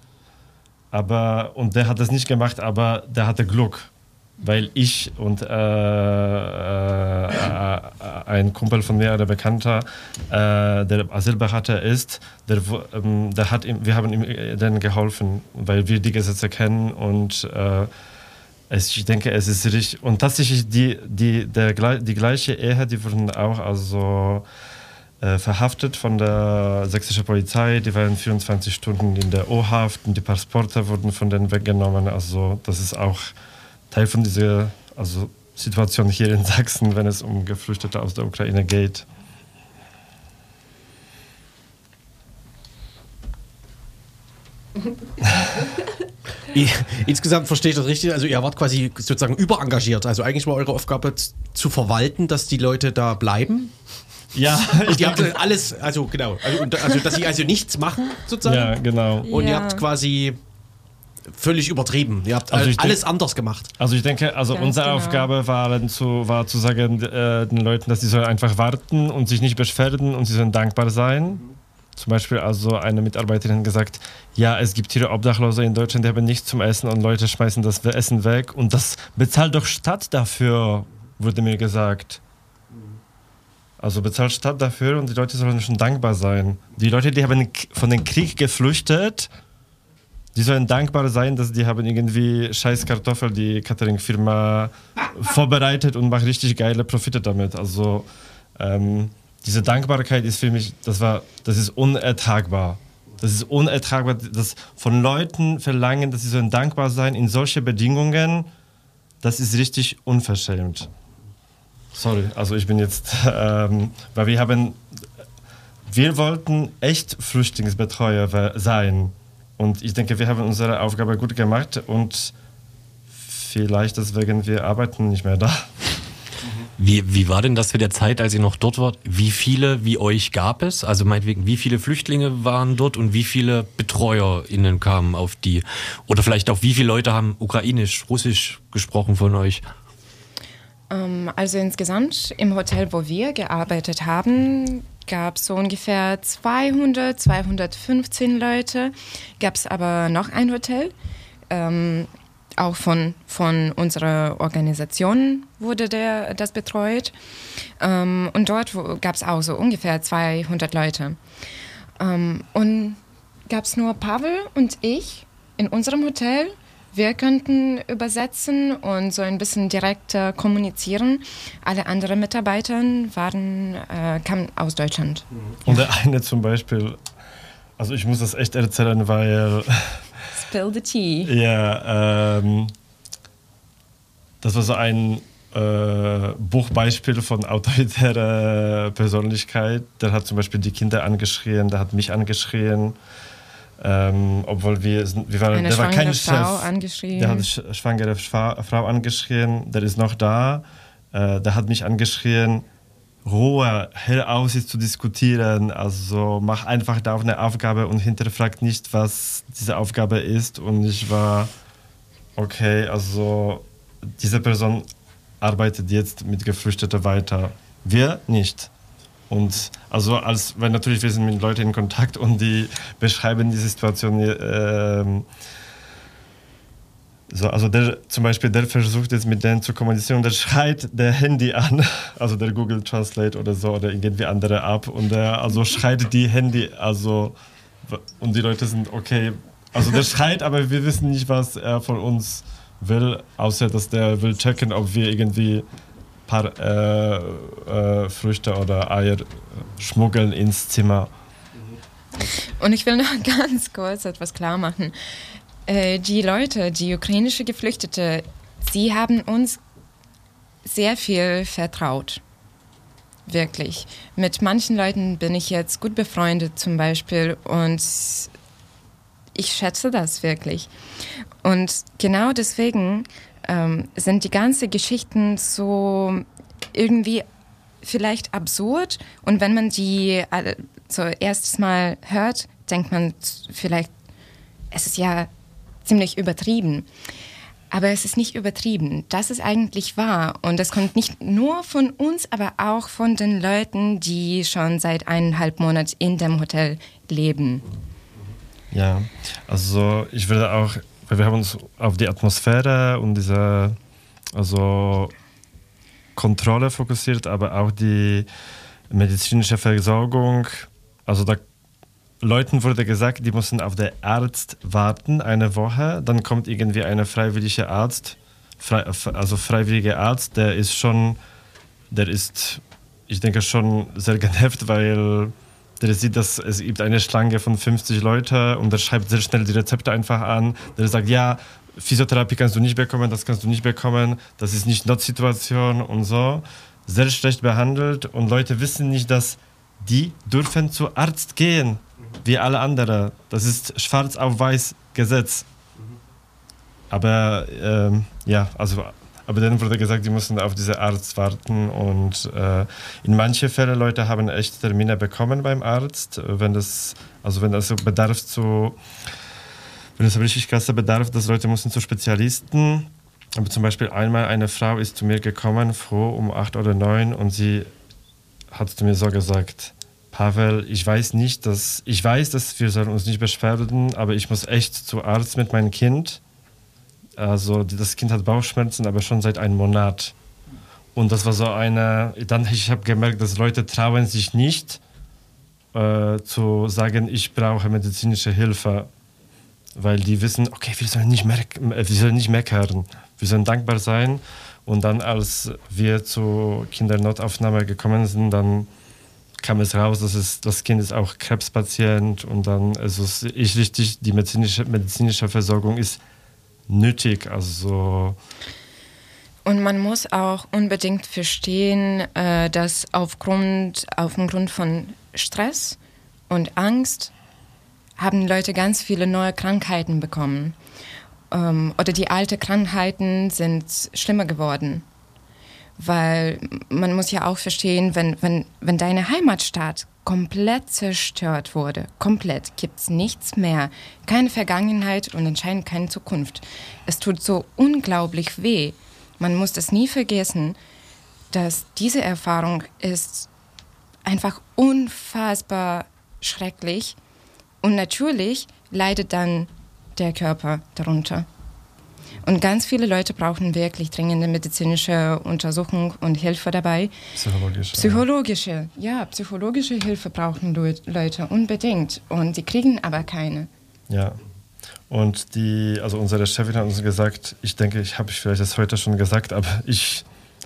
Aber, und der hat das nicht gemacht, aber der hatte Glück. Weil ich und äh, äh, äh, ein Kumpel von mir, der Bekannter, äh, der Asylberater ist, der, ähm, der hat ihm, wir haben ihm äh, dann geholfen, weil wir die Gesetze kennen und äh, ich denke, es ist richtig. Und tatsächlich, die, die, der, die gleiche Ehe, die wurden auch also äh, verhaftet von der sächsischen Polizei. Die waren 24 Stunden in der O-Haft und die Passporte wurden von denen weggenommen. Also, das ist auch Teil von dieser also Situation hier in Sachsen, wenn es um Geflüchtete aus der Ukraine geht. Insgesamt verstehe ich das richtig. Also ihr wart quasi sozusagen überengagiert. Also eigentlich war eure Aufgabe zu verwalten, dass die Leute da bleiben. Ja, ich die habt alles, also genau, also, also, dass sie also nichts machen sozusagen. Ja, genau. Und ja. ihr habt quasi völlig übertrieben. Ihr habt Also alles denk- anders gemacht. Also ich denke, also Ganz unsere genau. Aufgabe war, dann zu, war zu sagen äh, den Leuten, dass sie sollen einfach warten und sich nicht beschweren und sie sollen dankbar sein. Zum Beispiel also eine Mitarbeiterin gesagt, ja, es gibt hier Obdachlose in Deutschland, die haben nichts zum Essen und Leute schmeißen das Essen weg und das bezahlt doch Stadt dafür, wurde mir gesagt. Also bezahlt Stadt dafür und die Leute sollen schon dankbar sein. Die Leute, die haben von dem Krieg geflüchtet, die sollen dankbar sein, dass die haben irgendwie scheiß Kartoffel, die Catering-Firma vorbereitet und macht richtig geile Profite damit. Also ähm, diese Dankbarkeit ist für mich, das war, das ist unertragbar. Das ist unertragbar, das von Leuten verlangen, dass sie sollen dankbar sein in solche Bedingungen, das ist richtig unverschämt. Sorry, also ich bin jetzt, ähm, weil wir haben, wir wollten echt Flüchtlingsbetreuer sein. Und ich denke, wir haben unsere Aufgabe gut gemacht und vielleicht deswegen wir arbeiten nicht mehr da. Wie, wie war denn das für der Zeit, als ihr noch dort wart? Wie viele wie euch gab es? Also meinetwegen, wie viele Flüchtlinge waren dort und wie viele BetreuerInnen kamen auf die? Oder vielleicht auch, wie viele Leute haben Ukrainisch, Russisch gesprochen von euch? Ähm, also insgesamt im Hotel, wo wir gearbeitet haben, gab es so ungefähr 200, 215 Leute. Gab es aber noch ein Hotel, ähm, auch von, von unserer Organisation wurde der, das betreut. Ähm, und dort gab es auch so ungefähr 200 Leute. Ähm, und gab es nur Pavel und ich in unserem Hotel. Wir könnten übersetzen und so ein bisschen direkter kommunizieren. Alle anderen Mitarbeiter waren, äh, kamen aus Deutschland. Und der eine zum Beispiel, also ich muss das echt erzählen, weil Spill the tea. Ja, ähm, das war so ein äh, Buchbeispiel von autoritärer Persönlichkeit. Der hat zum Beispiel die Kinder angeschrien, der hat mich angeschrien. Ähm, obwohl wir, wir waren, Eine der war kein schwangere Frau Chef. angeschrien. Der hat sch schwangere Schwa Frau angeschrien, der ist noch da. Äh, der hat mich angeschrien, Aus, jetzt zu diskutieren. Also mach einfach da eine Aufgabe und hinterfragt nicht, was diese Aufgabe ist. Und ich war, okay, also diese Person arbeitet jetzt mit Geflüchteten weiter. Wir nicht. Und also als, weil natürlich wir sind mit Leuten in Kontakt und die beschreiben die Situation ähm, so, also der zum Beispiel, der versucht jetzt mit denen zu kommunizieren der schreit der Handy an, also der Google Translate oder so oder irgendwie andere App und der also schreit die Handy, also und die Leute sind okay, also der schreit, aber wir wissen nicht, was er von uns will, außer dass der will checken, ob wir irgendwie paar äh, äh, Früchte oder Eier schmuggeln ins Zimmer. Und ich will noch ganz kurz etwas klar machen. Äh, die Leute, die ukrainische Geflüchtete, sie haben uns sehr viel vertraut. Wirklich. Mit manchen Leuten bin ich jetzt gut befreundet zum Beispiel und ich schätze das wirklich. Und genau deswegen ähm, sind die ganzen Geschichten so irgendwie vielleicht absurd und wenn man die so erstes Mal hört, denkt man vielleicht, es ist ja ziemlich übertrieben. Aber es ist nicht übertrieben. Das ist eigentlich wahr. Und das kommt nicht nur von uns, aber auch von den Leuten, die schon seit eineinhalb Monaten in dem Hotel leben. Ja, also ich würde auch, weil wir haben uns auf die Atmosphäre und diese also Kontrolle fokussiert, aber auch die medizinische Versorgung. Also da Leuten wurde gesagt, die mussten auf den Arzt warten eine Woche, dann kommt irgendwie ein freiwilliger Arzt, frei, also freiwilliger Arzt, der ist schon, der ist, ich denke schon sehr genervt, weil der sieht, dass es gibt eine Schlange von 50 Leute und der schreibt sehr schnell die Rezepte einfach an. Der sagt, ja, Physiotherapie kannst du nicht bekommen, das kannst du nicht bekommen, das ist nicht Notsituation und so. Sehr schlecht behandelt und Leute wissen nicht, dass die dürfen zu Arzt gehen, wie alle anderen. Das ist schwarz auf weiß Gesetz. Aber ähm, ja, also aber dann wurde gesagt, die mussten auf diese Arzt warten und äh, in manchen Fällen Leute haben echt Termine bekommen beim Arzt, wenn das also wenn das Bedarf zu wenn es richtig krasser Bedarf, dass Leute müssen zu Spezialisten. Aber zum Beispiel einmal eine Frau ist zu mir gekommen, froh um acht oder neun, und sie hat zu mir so gesagt, Pavel, ich weiß nicht, dass ich weiß, dass wir sollen uns nicht beschweren, aber ich muss echt zu Arzt mit meinem Kind. Also das Kind hat Bauchschmerzen, aber schon seit einem Monat. Und das war so eine, dann ich habe gemerkt, dass Leute trauen sich nicht äh, zu sagen, ich brauche medizinische Hilfe, weil die wissen, okay, wir sollen nicht, wir sollen nicht meckern, wir sollen dankbar sein. Und dann, als wir zur Kindernotaufnahme gekommen sind, dann kam es raus, dass es, das Kind ist auch Krebspatient und dann also ist richtig, die medizinische, medizinische Versorgung ist nötig. Also und man muss auch unbedingt verstehen, äh, dass aufgrund, aufgrund von Stress und Angst haben Leute ganz viele neue Krankheiten bekommen. Ähm, oder die alten Krankheiten sind schlimmer geworden. Weil man muss ja auch verstehen, wenn, wenn, wenn deine Heimatstadt komplett zerstört wurde, komplett, gibt es nichts mehr, keine Vergangenheit und anscheinend keine Zukunft. Es tut so unglaublich weh. Man muss das nie vergessen, dass diese Erfahrung ist einfach unfassbar schrecklich und natürlich leidet dann der Körper darunter. Und ganz viele Leute brauchen wirklich dringende medizinische Untersuchung und Hilfe dabei. Psychologische. Psychologische, ja, psychologische Hilfe brauchen Leute unbedingt. Und die kriegen aber keine. Ja. Und die, also unsere Chefin hat uns gesagt, ich denke, ich habe vielleicht das heute schon gesagt, aber ich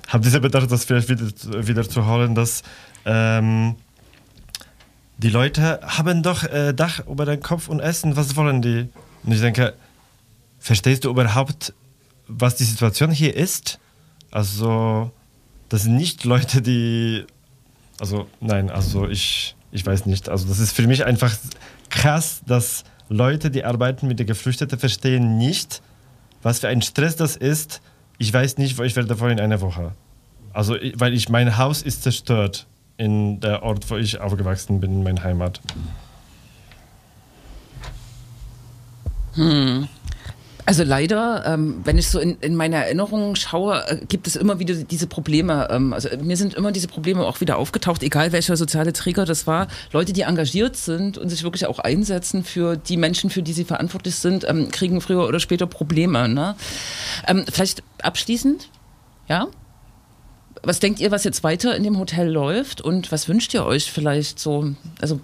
habe diese Bedarf, das vielleicht wieder, wieder zu holen, dass ähm, die Leute haben doch äh, Dach über den Kopf und essen, was wollen die? Und ich denke, verstehst du überhaupt, was die Situation hier ist? Also, das sind nicht Leute, die. Also, nein, also ich, ich weiß nicht. Also, das ist für mich einfach krass, dass Leute, die arbeiten mit den Geflüchteten, verstehen nicht, was für ein Stress das ist. Ich weiß nicht, wo ich werde davon in einer Woche. Also, weil ich, mein Haus ist zerstört in der Ort, wo ich aufgewachsen bin, in meiner Heimat. Hm. Also leider, ähm, wenn ich so in, in meine Erinnerungen schaue, äh, gibt es immer wieder diese Probleme. Ähm, also mir sind immer diese Probleme auch wieder aufgetaucht, egal welcher soziale Träger das war. Leute, die engagiert sind und sich wirklich auch einsetzen für die Menschen, für die sie verantwortlich sind, ähm, kriegen früher oder später Probleme. Ne? Ähm, vielleicht abschließend, ja? Was denkt ihr, was jetzt weiter in dem Hotel läuft und was wünscht ihr euch vielleicht so? Also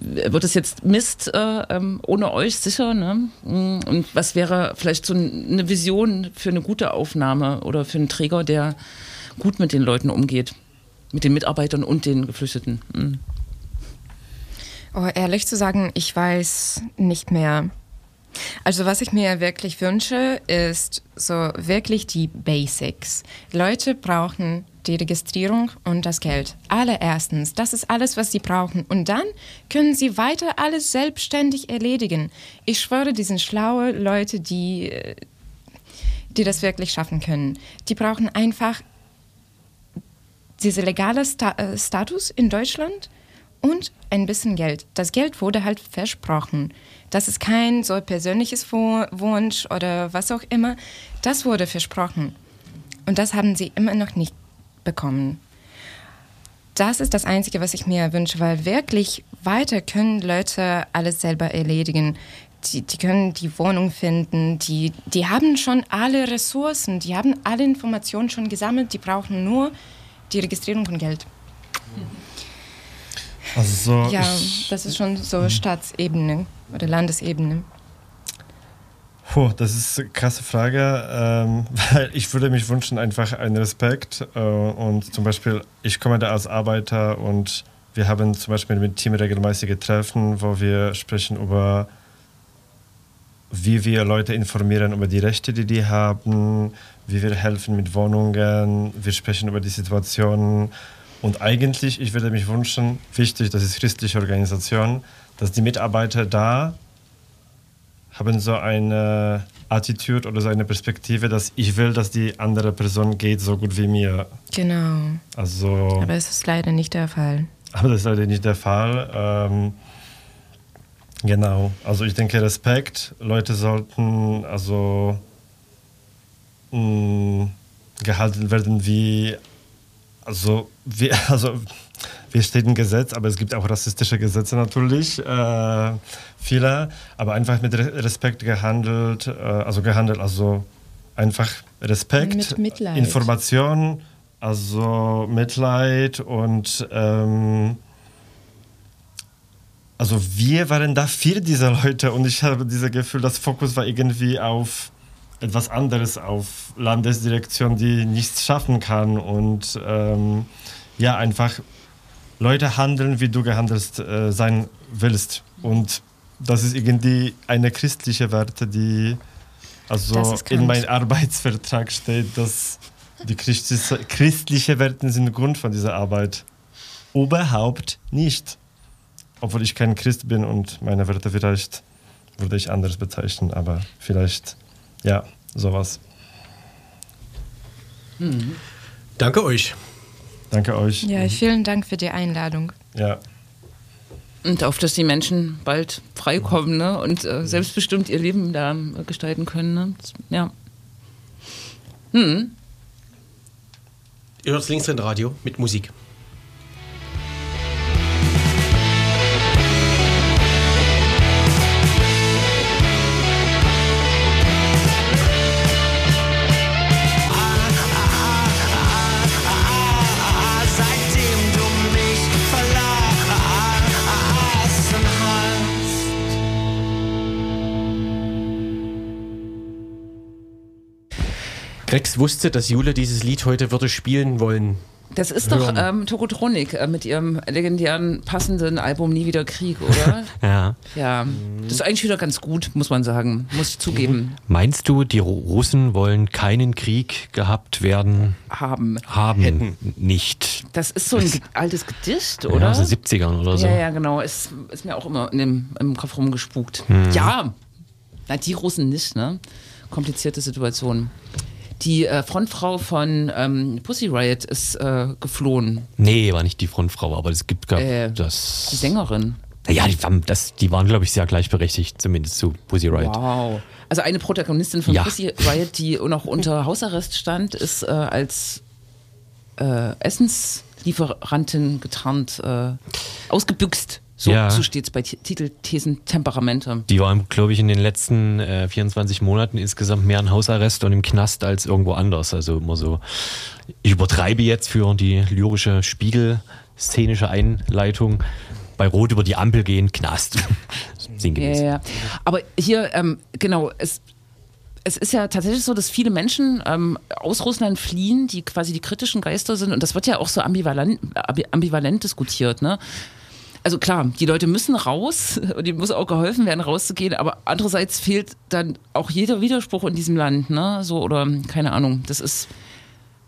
wird es jetzt Mist äh, ähm, ohne euch sicher. Ne? Mm, und was wäre vielleicht so eine Vision für eine gute Aufnahme oder für einen Träger, der gut mit den Leuten umgeht, mit den Mitarbeitern und den Geflüchteten? Mhm. Oh, ehrlich zu sagen, ich weiß nicht mehr. Also was ich mir wirklich wünsche, ist so wirklich die Basics. Leute brauchen die Registrierung und das Geld. Allererstens, das ist alles, was sie brauchen. Und dann können sie weiter alles selbstständig erledigen. Ich schwöre, die sind schlaue Leute, die, äh, die das wirklich schaffen können. Die brauchen einfach diese legale Sta äh, Status in Deutschland und ein bisschen Geld. Das Geld wurde halt versprochen. Das ist kein so persönliches Wunsch oder was auch immer. Das wurde versprochen. Und das haben sie immer noch nicht bekommen. Das ist das Einzige, was ich mir wünsche, weil wirklich weiter können Leute alles selber erledigen. Die, die können die Wohnung finden, die, die haben schon alle Ressourcen, die haben alle Informationen schon gesammelt, die brauchen nur die Registrierung von Geld. Also ja, das ist schon so Staatsebene oder Landesebene. Puh, das ist eine krasse Frage, ähm, weil ich würde mich wünschen, einfach einen Respekt. Äh, und zum Beispiel, ich komme da als Arbeiter und wir haben zum Beispiel mit dem Team regelmäßige Treffen, wo wir sprechen über, wie wir Leute informieren über die Rechte, die die haben, wie wir helfen mit Wohnungen, wir sprechen über die Situation. Und eigentlich, ich würde mich wünschen, wichtig, das ist christliche Organisation, dass die Mitarbeiter da haben so eine Attitude oder so eine Perspektive, dass ich will, dass die andere Person geht so gut wie mir. Genau. Also. Aber es ist leider nicht der Fall. Aber das ist leider nicht der Fall. Ähm, Genau, also ich denke Respekt. Leute sollten also mh, gehalten werden wie, also, wie, also wir steht ein Gesetz, aber es gibt auch rassistische Gesetze natürlich, äh, viele, aber einfach mit Re Respekt gehandelt, äh, also gehandelt, also einfach Respekt, Mit Mitleid. Information, also Mitleid und ähm, also wir waren da für diese Leute und ich habe dieses Gefühl, das Fokus war irgendwie auf etwas anderes, auf Landesdirektion, die nichts schaffen kann und ähm, ja, einfach Leute handeln, wie du gehandelt äh, sein willst. Und das ist irgendwie eine christliche Werte, die also in meinem Arbeitsvertrag steht, dass die christliche, christliche Werte sind Grund von dieser Arbeit. Überhaupt nicht. Obwohl ich kein Christ bin und meine Werte vielleicht würde ich anders bezeichnen, aber vielleicht, ja, sowas. Danke euch. Danke euch. Ja, vielen Dank für die Einladung. Ja. Und auf, dass die Menschen bald freikommen ne? und äh, selbstbestimmt ihr Leben da äh, gestalten können. Ne? Ja. Hm. Ihr hört Linksrendradio mit Musik. Grex wusste, dass Jule dieses Lied heute würde spielen wollen. Das ist doch ähm, Tokotronik äh, mit ihrem legendären passenden Album Nie wieder Krieg, oder? Ja. ja. Das ist eigentlich wieder ganz gut, muss man sagen. Muss ich zugeben. Meinst du, die Ru- Russen wollen keinen Krieg gehabt werden? Haben. Haben Hätten. nicht. Das ist so ein ge- altes Gedicht, Ja, oder? aus den 70ern oder so. Ja, ja, genau. Ist, ist mir auch immer in dem, im Kopf rumgespukt. Hm. Ja, na, die Russen nicht, ne? Komplizierte Situation. Die äh, Frontfrau von ähm, Pussy Riot ist äh, geflohen. Nee, war nicht die Frontfrau, aber es gibt gab Äh, das. Die Sängerin. Ja, die, waren- das, die waren, glaube ich, sehr gleichberechtigt, zumindest zu Pussy Riot. Wow. Also eine Protagonistin von Ja. Pussy Riot, die noch unter Hausarrest stand, ist äh, als äh, Essenslieferantin getarnt äh, ausgebüxt. So, Ja. so steht es bei Ti- Titelthesen Temperamente. Die war, glaube ich, in den letzten äh, 24 Monaten insgesamt mehr in Hausarrest und im Knast als irgendwo anders. Also immer so, ich übertreibe jetzt für die lyrische Spiegel-szenische Einleitung. Bei Rot über die Ampel gehen, Knast. Ja, Sinngemäß. ja, ja. Aber hier, ähm, genau, es, es ist ja tatsächlich so, dass viele Menschen ähm, aus Russland fliehen, die quasi die kritischen Geister sind. Und das wird ja auch so ambivalent, ambi- ambivalent diskutiert. Ne? Also klar, die Leute müssen raus und ihnen muss auch geholfen werden, rauszugehen. Aber andererseits fehlt dann auch jeder Widerspruch in diesem Land. Ne? So, oder keine Ahnung, das ist.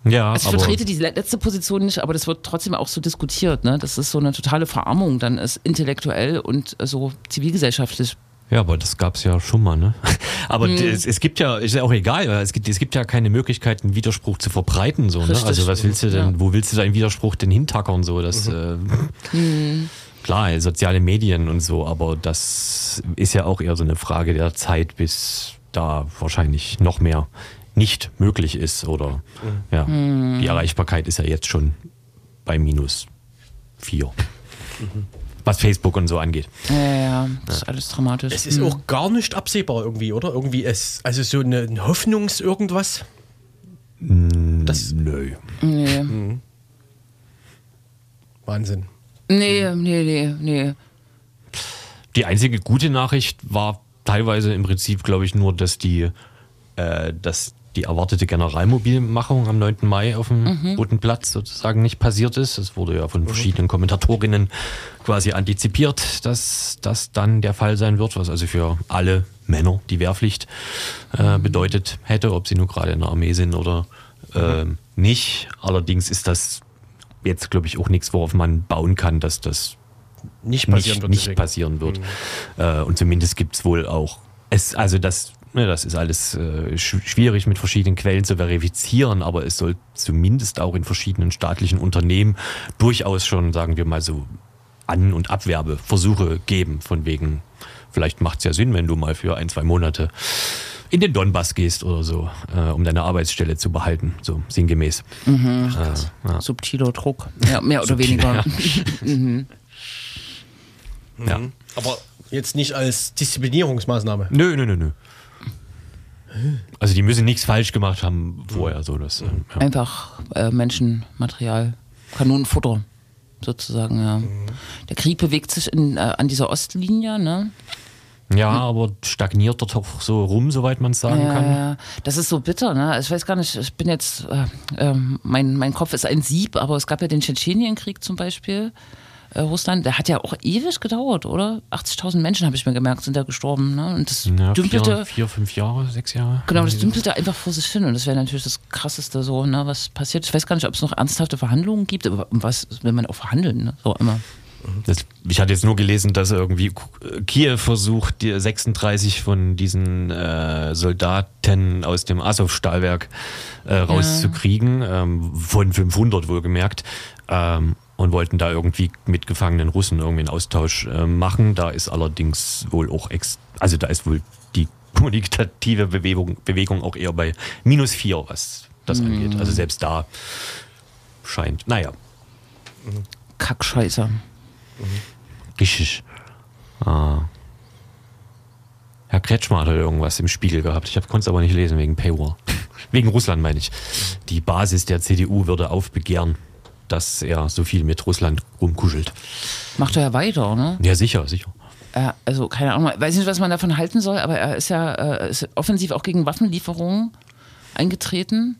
Ja, Also ich vertrete die le- letzte Position nicht, aber das wird trotzdem auch so diskutiert, ne? dass es so eine totale Verarmung dann ist, intellektuell und so zivilgesellschaftlich. Ja, aber das gab's ja schon mal, ne? Aber Hm. es, es gibt ja, ist ja auch egal, es gibt, es gibt ja keine Möglichkeit, einen Widerspruch zu verbreiten, so, ne? Richtig. Also was willst du denn, Ja. wo willst du deinen Widerspruch denn hintackern, so? Das, äh, klar, soziale Medien und so, aber das ist ja auch eher so eine Frage der Zeit, bis da wahrscheinlich noch mehr nicht möglich ist oder, ja. Die Erreichbarkeit ist ja jetzt schon bei minus vier. Was Facebook und so angeht. Ja, ja, ja, das ist alles dramatisch. Es ist auch gar nicht absehbar irgendwie, oder? Irgendwie es, also so eine ein Hoffnungs-irgendwas. Das Nö. Nee. Wahnsinn. Nee, nee, nee, nee. Die einzige gute Nachricht war teilweise im Prinzip, glaube ich, nur, dass die, äh, dass die erwartete Generalmobilmachung am 9. Mai auf dem Roten Platz sozusagen nicht passiert ist. Es wurde ja von verschiedenen Kommentatorinnen quasi antizipiert, dass das dann der Fall sein wird, was also für alle Männer die Wehrpflicht äh, bedeutet hätte, ob sie nur gerade in der Armee sind oder ähm, nicht. Allerdings ist das jetzt, glaube ich, auch nichts, worauf man bauen kann, dass das Nicht passieren nicht, wird. nicht passieren wird. Äh, und zumindest gibt es wohl auch, es, also das, ne, das ist alles äh, sch schwierig mit verschiedenen Quellen zu verifizieren, aber es soll zumindest auch in verschiedenen staatlichen Unternehmen durchaus schon, sagen wir mal so, An- und Abwerbeversuche geben, von wegen vielleicht macht es ja Sinn, wenn du mal für ein, zwei Monate in den Donbass gehst oder so, äh, um deine Arbeitsstelle zu behalten, so sinngemäß. Mhm. Äh, ja. Subtiler Druck. Ja, mehr oder Subtiler, weniger. Ja. Aber jetzt nicht als Disziplinierungsmaßnahme. Nö, nö, nö, nö. Also die müssen nichts falsch gemacht haben vorher, so das. äh, Ja. Einfach äh, Menschenmaterial, Kanonenfutter sozusagen, ja. Der Krieg bewegt sich in, äh, an dieser Ostlinie, ne? Ja, aber stagniert dort auch so rum, soweit man es sagen Ja, kann. ja, das ist so bitter, ne? Ich weiß gar nicht, ich bin jetzt, äh, ähm, mein, mein Kopf ist ein Sieb, aber es gab ja den Tschetschenienkrieg zum Beispiel. Äh, Russland, der hat ja auch ewig gedauert, oder? 80.000 Menschen, habe ich mir gemerkt, sind da gestorben. Ne? Und das Ja, dümpelte, vier, vier, fünf Jahre, sechs Jahre. genau, das dümpelte einfach vor sich hin. Und das wäre natürlich das Krasseste so, ne, was passiert. Ich weiß gar nicht, ob es noch ernsthafte Verhandlungen gibt, aber was will man auch verhandeln, ne? So immer. Das, ich hatte jetzt nur gelesen, dass irgendwie Kiew versucht, die 36 von diesen äh, Soldaten aus dem Azov-Stahlwerk äh, rauszukriegen, ähm, von 500 wohlgemerkt, ähm, und wollten da irgendwie mit gefangenen Russen irgendwie einen Austausch äh, machen. Da ist allerdings wohl auch, ex also da ist wohl die kommunikative Bewegung, Bewegung auch eher bei minus vier, was das angeht. Also selbst da scheint, naja, Kackscheiße. Richtig. Ah. Herr Kretschmer hat irgendwas im Spiegel gehabt. Ich konnte es aber nicht lesen wegen Paywall. Wegen Russland meine ich. Die Basis der CDU würde aufbegehren, dass er so viel mit Russland rumkuschelt. Macht er ja weiter, ne? Ja, sicher, sicher. Er, also keine Ahnung, weiß nicht, was man davon halten soll, aber er ist ja äh, ist offensiv auch gegen Waffenlieferungen eingetreten.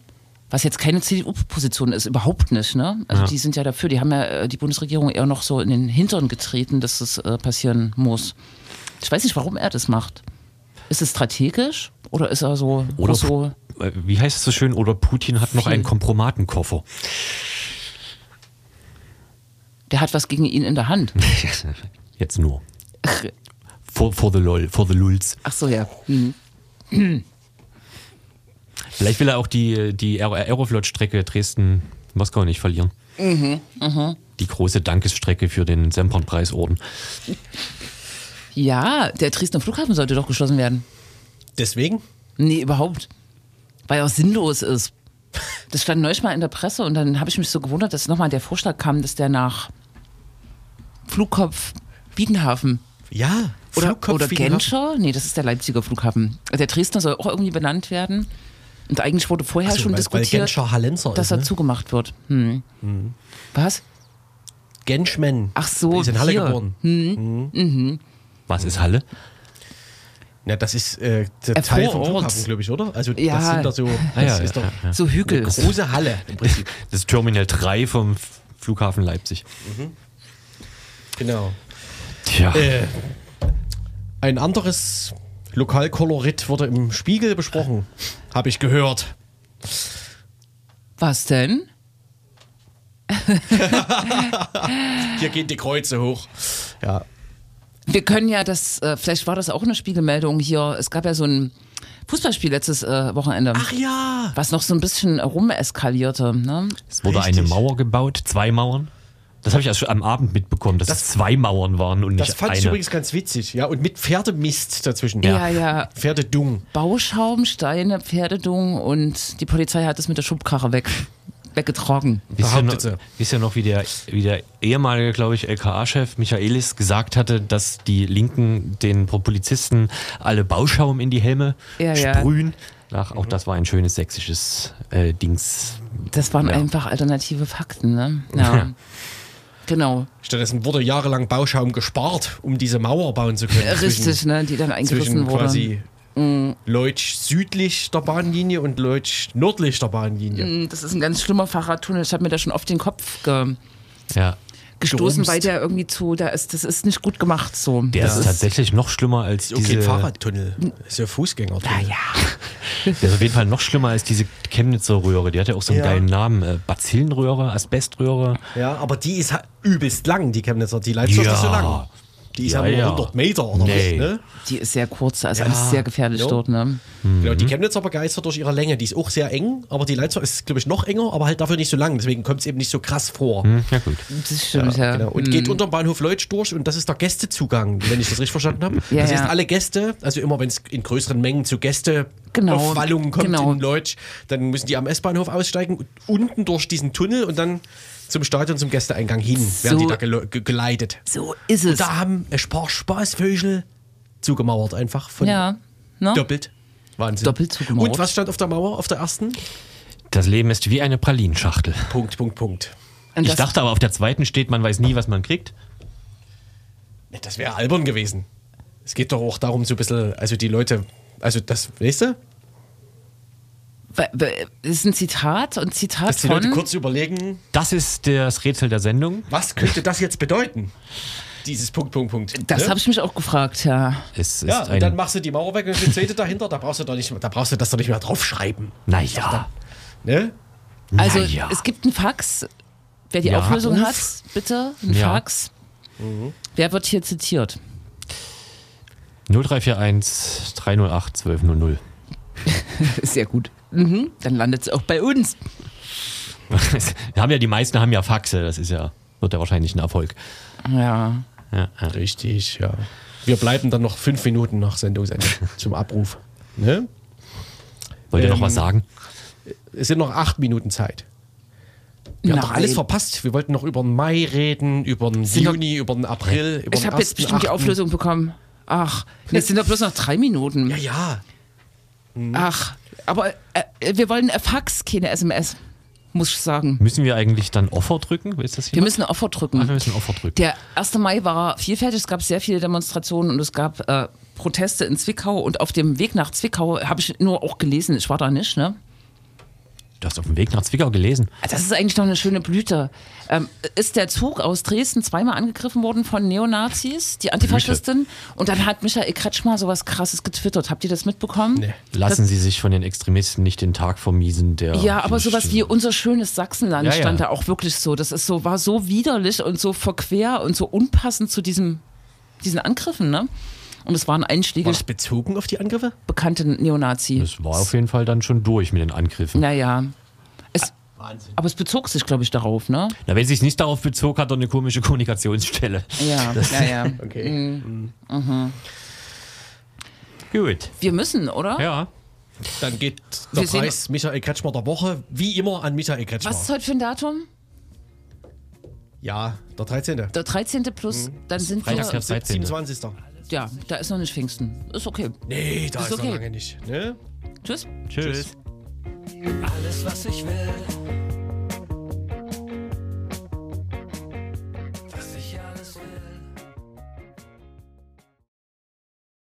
Was jetzt keine CDU-Position ist, überhaupt nicht. Ne? Also Ja. die sind ja dafür, die haben ja äh, die Bundesregierung eher noch so in den Hintern getreten, dass das äh, passieren muss. Ich weiß nicht, warum er das macht. Ist es strategisch oder ist er so, Oder, so äh, wie heißt es so schön, oder Putin hat noch Viel. einen Kompromatenkoffer. der hat was gegen ihn in der Hand? Jetzt nur. For, for the lol, for the lulz. Ach so, ja. Hm. Vielleicht will er auch die, die Aer- Aeroflot-Strecke Dresden-Moskau nicht verlieren. Die große Dankesstrecke für den Sempernpreisorden. Ja, der Dresdner Flughafen sollte doch geschlossen werden. Deswegen? Nee, überhaupt. Weil er auch sinnlos ist. Das stand neulich mal in der Presse und dann habe ich mich so gewundert, dass nochmal der Vorschlag kam, dass der nach Flugkopf Biedenhafen Ja. oder, Flugkopf oder ein Genscher, nee, das ist der Leipziger Flughafen. Der Dresdner soll auch irgendwie benannt werden. Und eigentlich wurde vorher so, schon weil- weil diskutiert, Hallenser dass ist, er ne? zugemacht wird. Hm. Was? Genschmen. Ach so, Ist in Halle hier. geboren. Was ist Halle? Ja, das ist äh, der Äh, Teil vom. Flughafen, glaube ich, oder? Also Ja. das sind da so. Ah, Das ja, ist ja, doch ja. So Hügel. eine große Halle im Prinzip. Das ist Terminal 3 vom Flughafen Leipzig. genau. Tja. Äh, ein anderes Lokalkolorit wurde im Spiegel besprochen, habe ich gehört. Was denn? Hier gehen die Kreuze hoch. Ja. Wir können ja das, äh, vielleicht war das auch eine Spiegelmeldung hier. Es gab ja so ein Fußballspiel letztes äh, Wochenende. Ach ja. Was noch so ein bisschen rumeskalierte. Ne? Es wurde richtig. eine Mauer gebaut, zwei Mauern. Das habe ich erst am Abend mitbekommen, dass Das- es zwei Mauern waren und Das nicht fand ich eine. übrigens ganz witzig. Ja, und mit Pferdemist dazwischen. Ja, ja. Pferdedung. Bauschaum, Steine, Pferdedung und die Polizei hat es mit der Schubkarre weg, weggetragen. Wisst ihr, noch, wisst ihr noch, wie der, wie der ehemalige, glaube ich, LKA-Chef Michaelis gesagt hatte, dass die Linken den Polizisten alle Bauschaum in die Helme Ja, ja. sprühen? Ach, auch das war ein schönes sächsisches äh, Dings. Das waren Ja. einfach alternative Fakten. Ne? Ja. Genau. Stattdessen wurde jahrelang Bauschaum gespart, um diese Mauer bauen zu können. Richtig, ne? die dann eingerissen zwischen wurde. quasi Leutsch südlich der Bahnlinie und Leutsch nördlich der Bahnlinie. Mm, Das ist ein ganz schlimmer Fahrradtunnel. Ich habe mir da schon oft den Kopf ge Ja. Gestoßen, weil der irgendwie zu, da ist, das ist nicht gut gemacht so. Der das ist tatsächlich noch schlimmer als Okay, diese. Fahrradtunnel. Ist ja Fußgängertunnel. Ja, Der ist auf jeden Fall noch schlimmer als diese Chemnitzer Röhre. Die hat ja auch so einen Ja. geilen Namen. Äh, Bazillenröhre, Asbeströhre. Ja, aber die ist ha- übelst lang, die Chemnitzer. Die Leipziger ist nicht so lang. Die ist Ja, ja, nur ja. 100 Meter oder Nee. was, ne? Die ist sehr kurz, also Ja, alles sehr gefährlich ja. dort, ne? Genau, Mhm. die Chemnitzer begeistert durch ihre Länge. Die ist auch sehr eng, aber die Leitzer ist, glaube ich, noch enger, aber halt dafür nicht so lang. Deswegen kommt es eben nicht so krass vor. Hm, ja gut. Das stimmt, ja. Genau. Und geht unter dem Bahnhof Leutsch durch und das ist der Gästezugang, wenn ich das richtig verstanden habe. Ja, das heißt, ja. alle Gäste, also immer wenn es in größeren Mengen zu Gäste Genau, Aufwallungen kommt genau. in Leutsch, dann müssen die am S-Bahnhof aussteigen, und unten durch diesen Tunnel und dann zum Stadion, zum Gästeeingang hin, werden die So. da gele- ge geleitet. So ist es. Und da haben ein paar Spaßvögel zugemauert einfach von Ja, ne? doppelt. Wahnsinn. Doppelt zugemauert. Und was stand auf der Mauer, auf der ersten? Das Leben ist wie eine Pralinschachtel. Punkt, Punkt, Punkt. Und Ich dachte aber, auf der zweiten steht, man weiß nie, was man kriegt. Ne, Das wäre albern gewesen. Es geht doch auch darum, so ein bisschen, also die Leute, also das, weißt du, Das ist ein Zitat und Zitat dass die von. Leute kurz überlegen, Das ist das Rätsel der Sendung. was könnte das jetzt bedeuten? Dieses Punkt, Punkt, Punkt. das ne? habe ich mich auch gefragt, ja. Es ist Ja, und dann machst du die Mauer weg und die zweite dahinter, da brauchst du doch nicht, da brauchst du das doch nicht mehr draufschreiben. naja. Ne? Also Naja. es gibt einen Fax. Wer die Ja. Auflösung Ruf. hat, bitte, ein Ja. Fax. Wer wird hier zitiert? 0341 308 1200. Sehr gut. Mhm. Dann landet es auch bei uns. Wir haben ja die meisten haben ja Faxe, das ist ja, wird ja wahrscheinlich ein Erfolg. Ja. Ja, ja. Richtig, ja. Wir bleiben dann noch fünf Minuten nach Sendungsende zum Abruf. Ne? Wollt ihr noch Ähm, was sagen? Es sind noch acht Minuten Zeit. Wir haben doch Nein. alles verpasst. Wir wollten noch über den Mai reden, über den Sind Juni, über den April, über Ich habe jetzt 1., bestimmt die 8.. Auflösung bekommen. Ach, jetzt sind doch bloß noch drei Minuten. Ja, ja. Ach, aber äh, wir wollen Fax, keine SMS, muss ich sagen. Müssen wir eigentlich dann Offer drücken? Ist das Wir müssen Offer drücken. Ach, wir müssen Offer drücken. Der 1. Mai war vielfältig, es gab sehr viele Demonstrationen und es gab äh, Proteste in Zwickau und auf dem Weg nach Zwickau habe ich nur auch gelesen, ich war da nicht, ne? Du hast auf dem Weg nach Zwickau gelesen. Das ist eigentlich doch eine schöne Blüte. Ähm, ist der Zug aus Dresden zweimal angegriffen worden von Neonazis, die Antifaschistin? Und dann hat Michael Kretschmer sowas krasses getwittert. Habt ihr das mitbekommen? Nee. Lassen Sie sich von den Extremisten nicht den Tag vermiesen, der. Ja, aber sowas wie unser schönes Sachsenland Ja, ja. stand da auch wirklich so. Das ist so, war so widerlich und so verquer und so unpassend zu diesem, diesen Angriffen, ne? Und es waren War einschlägig das bezogen auf die Angriffe? bekannte Neonazi. Das war auf jeden Fall dann schon durch mit den Angriffen. Naja. Es, Wahnsinn. aber es bezog sich, glaube ich, darauf, ne? Na, wenn es sich nicht darauf bezog, hat er eine komische Kommunikationsstelle. Ja, ja, ja. Okay. Gut. Wir müssen, oder? Ja. Dann geht der Wir sehen- Preis Michael Kretschmer der Woche wie immer an Michael Kretschmer. Was ist heute für ein Datum? Ja, der 13. Der 13. plus, dann sind Freitag der wir. 13. 27. Ja, da ist noch nicht Pfingsten. Ist okay. Nee, da Ist ist, okay. noch lange nicht. Ne? Tschüss. Tschüss. Alles, was ich will,